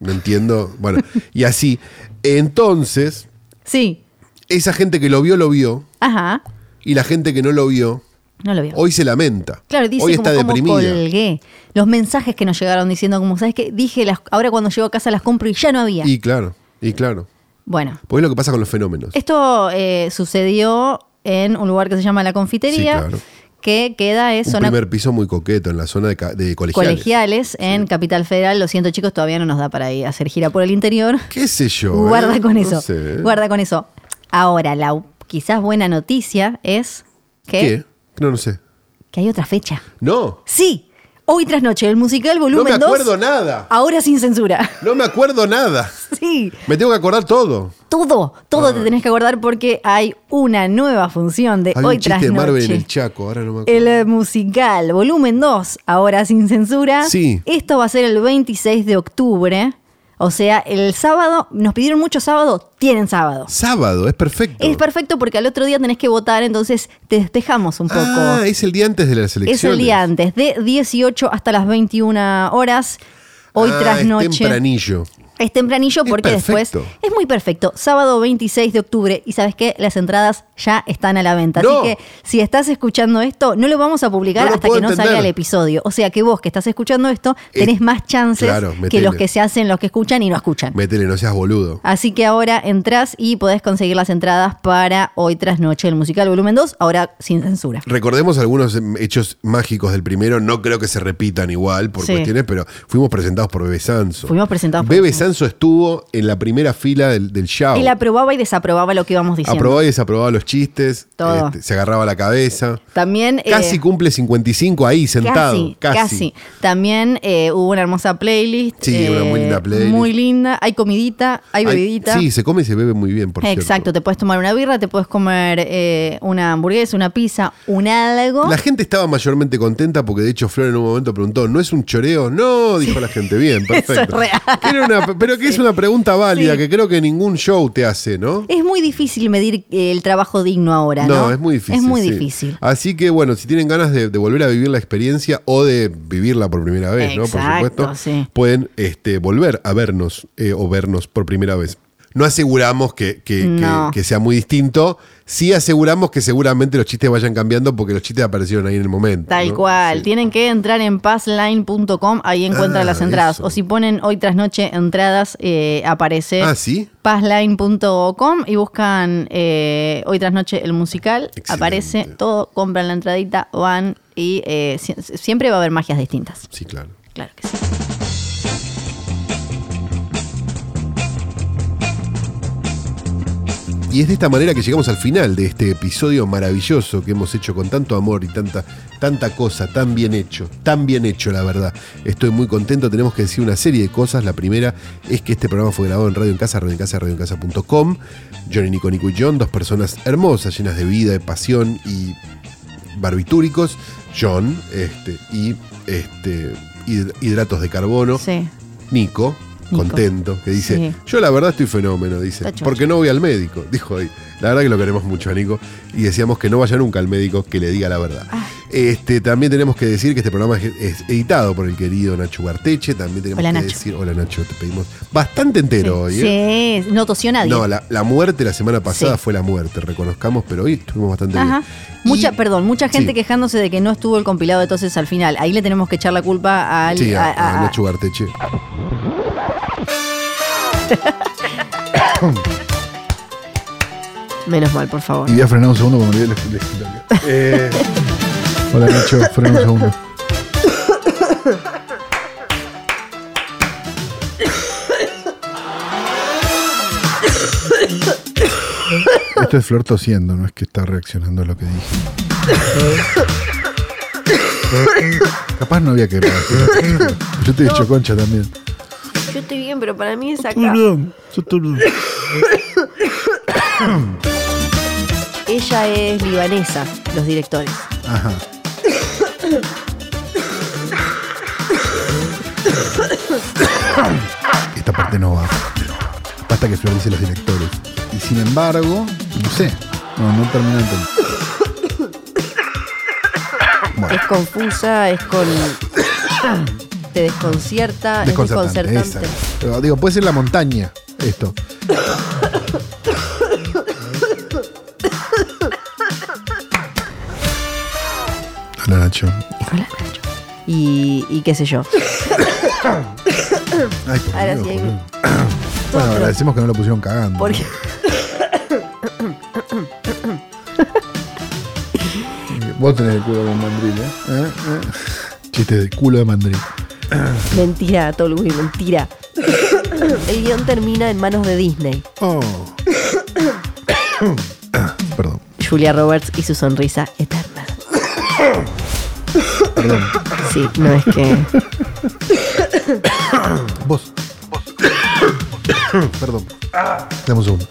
Speaker 1: no entiendo. Bueno, y así. Entonces,
Speaker 2: Sí,
Speaker 1: esa gente que lo vio, lo vio,
Speaker 2: ajá,
Speaker 1: y la gente que no lo vio,
Speaker 2: no lo veo.
Speaker 1: hoy se lamenta.
Speaker 2: Claro, dice
Speaker 1: hoy está
Speaker 2: como
Speaker 1: deprimida.
Speaker 2: colgué. Los mensajes que nos llegaron diciendo como, ¿sabes qué? Dije, las, ahora cuando llego a casa las compro y ya no había.
Speaker 1: Y claro, y claro.
Speaker 2: Bueno,
Speaker 1: Pues es lo que pasa con los fenómenos.
Speaker 2: esto eh, sucedió en un lugar que se llama La Confitería,
Speaker 1: Sí, claro.
Speaker 2: que queda es
Speaker 1: Un
Speaker 2: zona
Speaker 1: primer piso muy coqueto en la zona de, colegiales.
Speaker 2: colegiales en Capital Federal. Lo siento chicos, todavía no nos da para ir a hacer gira por el interior.
Speaker 1: ¿Qué sé yo?
Speaker 2: Guarda
Speaker 1: eh?
Speaker 2: con
Speaker 1: No
Speaker 2: eso.
Speaker 1: sé.
Speaker 2: Guarda con eso. Ahora, la quizás buena noticia es que,
Speaker 1: ¿Qué? No, no sé.
Speaker 2: que hay otra fecha.
Speaker 1: No,
Speaker 2: Sí, hoy tras noche, el musical
Speaker 1: no
Speaker 2: volumen
Speaker 1: me
Speaker 2: 2.
Speaker 1: acuerdo nada.
Speaker 2: Ahora sin censura.
Speaker 1: No me acuerdo nada.
Speaker 2: Sí,
Speaker 1: Me tengo que acordar todo.
Speaker 2: todo, todo
Speaker 1: Ah.
Speaker 2: te tenés que acordar porque hay una nueva función de hoy
Speaker 1: un
Speaker 2: tras
Speaker 1: chiste de Marvel en
Speaker 2: noche.
Speaker 1: el Chaco, ahora no me acuerdo.
Speaker 2: El eh, musical, volumen 2, ahora sin censura.
Speaker 1: Sí.
Speaker 2: Esto va a ser el 26 de octubre. O sea, el sábado, nos pidieron mucho sábado, tienen sábado.
Speaker 1: Sábado, es perfecto.
Speaker 2: Es perfecto porque al otro día tenés que votar, entonces te despejamos un poco.
Speaker 1: Ah, es el día antes de las elecciones.
Speaker 2: es el día antes, de 18 hasta las 21 horas, hoy
Speaker 1: Ah,
Speaker 2: tras
Speaker 1: es
Speaker 2: noche.
Speaker 1: tempranillo.
Speaker 2: Es tempranillo
Speaker 1: Es
Speaker 2: porque después
Speaker 1: perfecto.
Speaker 2: es muy perfecto. Sábado 26 de octubre y sabes qué, las entradas ya están a la venta.
Speaker 1: No.
Speaker 2: Así que si estás escuchando esto, no lo vamos a publicar
Speaker 1: No
Speaker 2: hasta que no salga el episodio. O sea que vos que estás escuchando esto tenés
Speaker 1: Es-
Speaker 2: más chances
Speaker 1: claro,
Speaker 2: que los que se hacen, los que escuchan y no escuchan.
Speaker 1: Métele, no seas boludo.
Speaker 2: Así que ahora entras y podés conseguir las entradas para hoy tras noche el musical volumen 2, ahora sin censura.
Speaker 1: Recordemos algunos hechos mágicos del primero. No creo que se repitan igual por
Speaker 2: Sí.
Speaker 1: cuestiones, pero fuimos presentados por Bebe Sanso.
Speaker 2: Fuimos presentados por
Speaker 1: Bebe
Speaker 2: Bebe
Speaker 1: Sanso estuvo en la primera fila del, del show.
Speaker 2: Él aprobaba y desaprobaba lo que íbamos diciendo.
Speaker 1: Aprobaba y desaprobaba los chistes.
Speaker 2: Todo.
Speaker 1: este, se agarraba la cabeza.
Speaker 2: También eh,
Speaker 1: Casi cumple 55 ahí sentado.
Speaker 2: Casi, casi. También eh, hubo una hermosa playlist.
Speaker 1: Sí, una muy linda playlist.
Speaker 2: Muy linda. Hay comidita, hay
Speaker 1: Ay,
Speaker 2: bebidita.
Speaker 1: sí, se come y se bebe muy bien, por
Speaker 2: Exacto,
Speaker 1: cierto.
Speaker 2: te puedes tomar una birra, te puedes comer eh, una hamburguesa, una pizza, un algo.
Speaker 1: La gente estaba mayormente contenta porque de hecho Flor en un momento preguntó, ¿no es un choreo? No, dijo la gente, bien,
Speaker 2: Eso es
Speaker 1: perfecto.
Speaker 2: real.
Speaker 1: Era una- pero que es una pregunta válida
Speaker 2: Sí.
Speaker 1: que creo que ningún show te hace, ¿no?
Speaker 2: Es muy difícil medir eh, el trabajo digno ahora, ¿no?
Speaker 1: No, es muy difícil.
Speaker 2: Es muy
Speaker 1: sí.
Speaker 2: difícil.
Speaker 1: Así que bueno, si tienen ganas de, de volver a vivir la experiencia o de vivirla por primera vez, ¿no? Por supuesto,
Speaker 2: sí.
Speaker 1: pueden este, volver a vernos eh, o vernos por primera vez. No aseguramos que, que- que-
Speaker 2: No.
Speaker 1: que sea muy distinto. Sí aseguramos que seguramente los chistes vayan cambiando porque los chistes aparecieron ahí en el momento.
Speaker 2: Tal
Speaker 1: ¿no?
Speaker 2: cual.
Speaker 1: Sí.
Speaker 2: Tienen que entrar en passline.com, ahí encuentran
Speaker 1: Ah,
Speaker 2: las entradas.
Speaker 1: eso.
Speaker 2: O si ponen hoy tras noche entradas, eh, aparece
Speaker 1: Ah, ¿sí?
Speaker 2: passline.com y buscan eh, hoy tras noche el musical.
Speaker 1: Excelente.
Speaker 2: Aparece todo, compran la entradita, van y eh, si- siempre va a haber magias distintas.
Speaker 1: Sí, claro.
Speaker 2: Claro que sí.
Speaker 1: Y es de esta manera que llegamos al final de este episodio maravilloso que hemos hecho con tanto amor y tanta, tanta cosa, tan bien hecho, tan bien hecho la verdad. Estoy muy contento, tenemos que decir una serie de cosas. La primera es que este programa fue grabado en Radio en Casa, Radio en Casa, Radio en Casa.com. Johnny Nico, Nico y John, dos personas hermosas, llenas de vida, de pasión y barbitúricos. John este, y este, hid- hidratos de carbono.
Speaker 2: Sí.
Speaker 1: Nico,
Speaker 2: Nico.
Speaker 1: contento, que dice,
Speaker 2: Sí.
Speaker 1: yo la verdad estoy fenómeno, dice, porque no voy al médico, dijo ahí. La verdad que lo queremos mucho a Nico y decíamos que no vaya nunca al médico que le diga la verdad.
Speaker 2: Ah.
Speaker 1: Este, también tenemos que decir que este programa es, editado por el querido Nacho Barteche, también tenemos
Speaker 2: Hola,
Speaker 1: que
Speaker 2: Nacho.
Speaker 1: decir, hola Nacho, te pedimos bastante entero hoy. ¿eh?
Speaker 2: Sí, no tosió nadie.
Speaker 1: No, la, la muerte la semana pasada
Speaker 2: Sí.
Speaker 1: fue la muerte, reconozcamos, pero hoy estuvimos bastante
Speaker 2: Ajá.
Speaker 1: bien.
Speaker 2: Mucha,
Speaker 1: Y-
Speaker 2: perdón, mucha gente quejándose de que no estuvo el compilado de toses al final. Ahí le tenemos que echar la culpa al.
Speaker 1: Sí, a,
Speaker 2: a- a-
Speaker 1: a Nacho Barteche.
Speaker 2: Menos mal, por favor.
Speaker 3: Y voy a frenar un segundo porque me olvidé. Eh, hola Nacho, frena un segundo. Esto es Flor tosiendo, no es que está reaccionando a lo que dije. Capaz no había que. Yo te he dicho concha también.
Speaker 2: Yo estoy bien, pero para mí es acá.
Speaker 3: Perdón, yo perdón.
Speaker 2: Ella es libanesa, los directores.
Speaker 3: Ajá. Esta parte no va. Basta que Flor dice los directores. Y sin embargo, no sé. No, no termina. Bueno,
Speaker 2: Es confusa, es con. Te desconcierta, es
Speaker 3: desconcertante. esa. Digo, puede ser la montaña esto. Hola Nacho.
Speaker 2: Hola, Nacho. Y, y qué sé yo.
Speaker 3: Ay, por
Speaker 2: Ahora
Speaker 3: Dios,
Speaker 2: sí hay-.
Speaker 3: Bueno, agradecemos que no lo pusieron cagando.
Speaker 2: Porque.
Speaker 3: Vos tenés el culo de mandril, ¿eh? ¿Eh? ¿Eh? Chiste de culo de mandril.
Speaker 4: Mentira, Tolui, mentira. El guion termina en manos de Disney.
Speaker 3: Oh. Perdón,
Speaker 4: Julia Roberts y su sonrisa eterna.
Speaker 3: perdón.
Speaker 4: Sí, no es que.
Speaker 3: Vos. Vos. Perdón. Dame un segundo.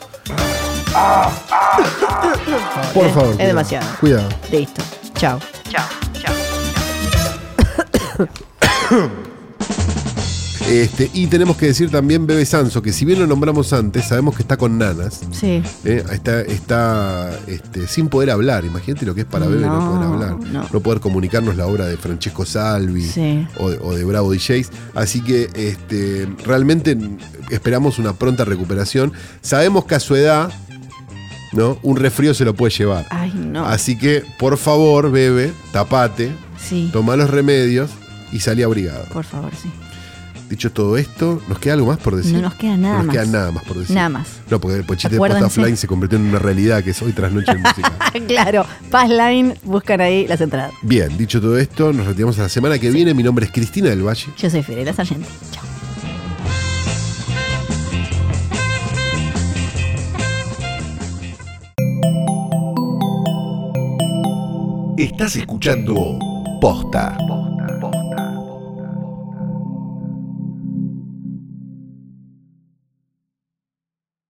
Speaker 3: Por favor. cuidado.
Speaker 4: demasiado.
Speaker 3: Cuidado.
Speaker 4: Listo. Chao.
Speaker 1: Este, y tenemos que decir también Bebe Sanso, que si bien lo nombramos antes, sabemos que está con nanas.
Speaker 2: Sí.
Speaker 1: ¿eh? Está, está este, sin poder hablar. Imagínate lo que es para Bebe no,
Speaker 2: No,
Speaker 1: poder hablar.
Speaker 2: no.
Speaker 1: poder comunicarnos la obra de Francesco Salvi
Speaker 2: Sí.
Speaker 1: o, de- o de Bravo DJs. Así que este, realmente esperamos una pronta recuperación. Sabemos que a su edad, ¿no? Un resfrío se lo puede llevar.
Speaker 2: Ay, no.
Speaker 1: Así que, por favor, Bebe, tapate,
Speaker 2: Sí.
Speaker 1: toma los remedios y salí abrigado.
Speaker 2: Por favor, sí.
Speaker 1: Dicho todo esto, ¿nos queda algo más por decir?
Speaker 2: No nos queda nada
Speaker 1: No nos
Speaker 2: más.
Speaker 1: queda nada más por decir.
Speaker 2: Nada más.
Speaker 1: No, porque el pochite de
Speaker 2: Acuérdense.
Speaker 1: Posta Offline se convirtió en una realidad que es hoy tras noche en música.
Speaker 2: claro. Passline, buscan ahí las entradas.
Speaker 1: Bien, dicho todo esto, nos retiramos a la semana que viene. Mi nombre es Cristina del Valle.
Speaker 2: Yo soy Fidela Sargento. Chao.
Speaker 5: Estás escuchando Posta.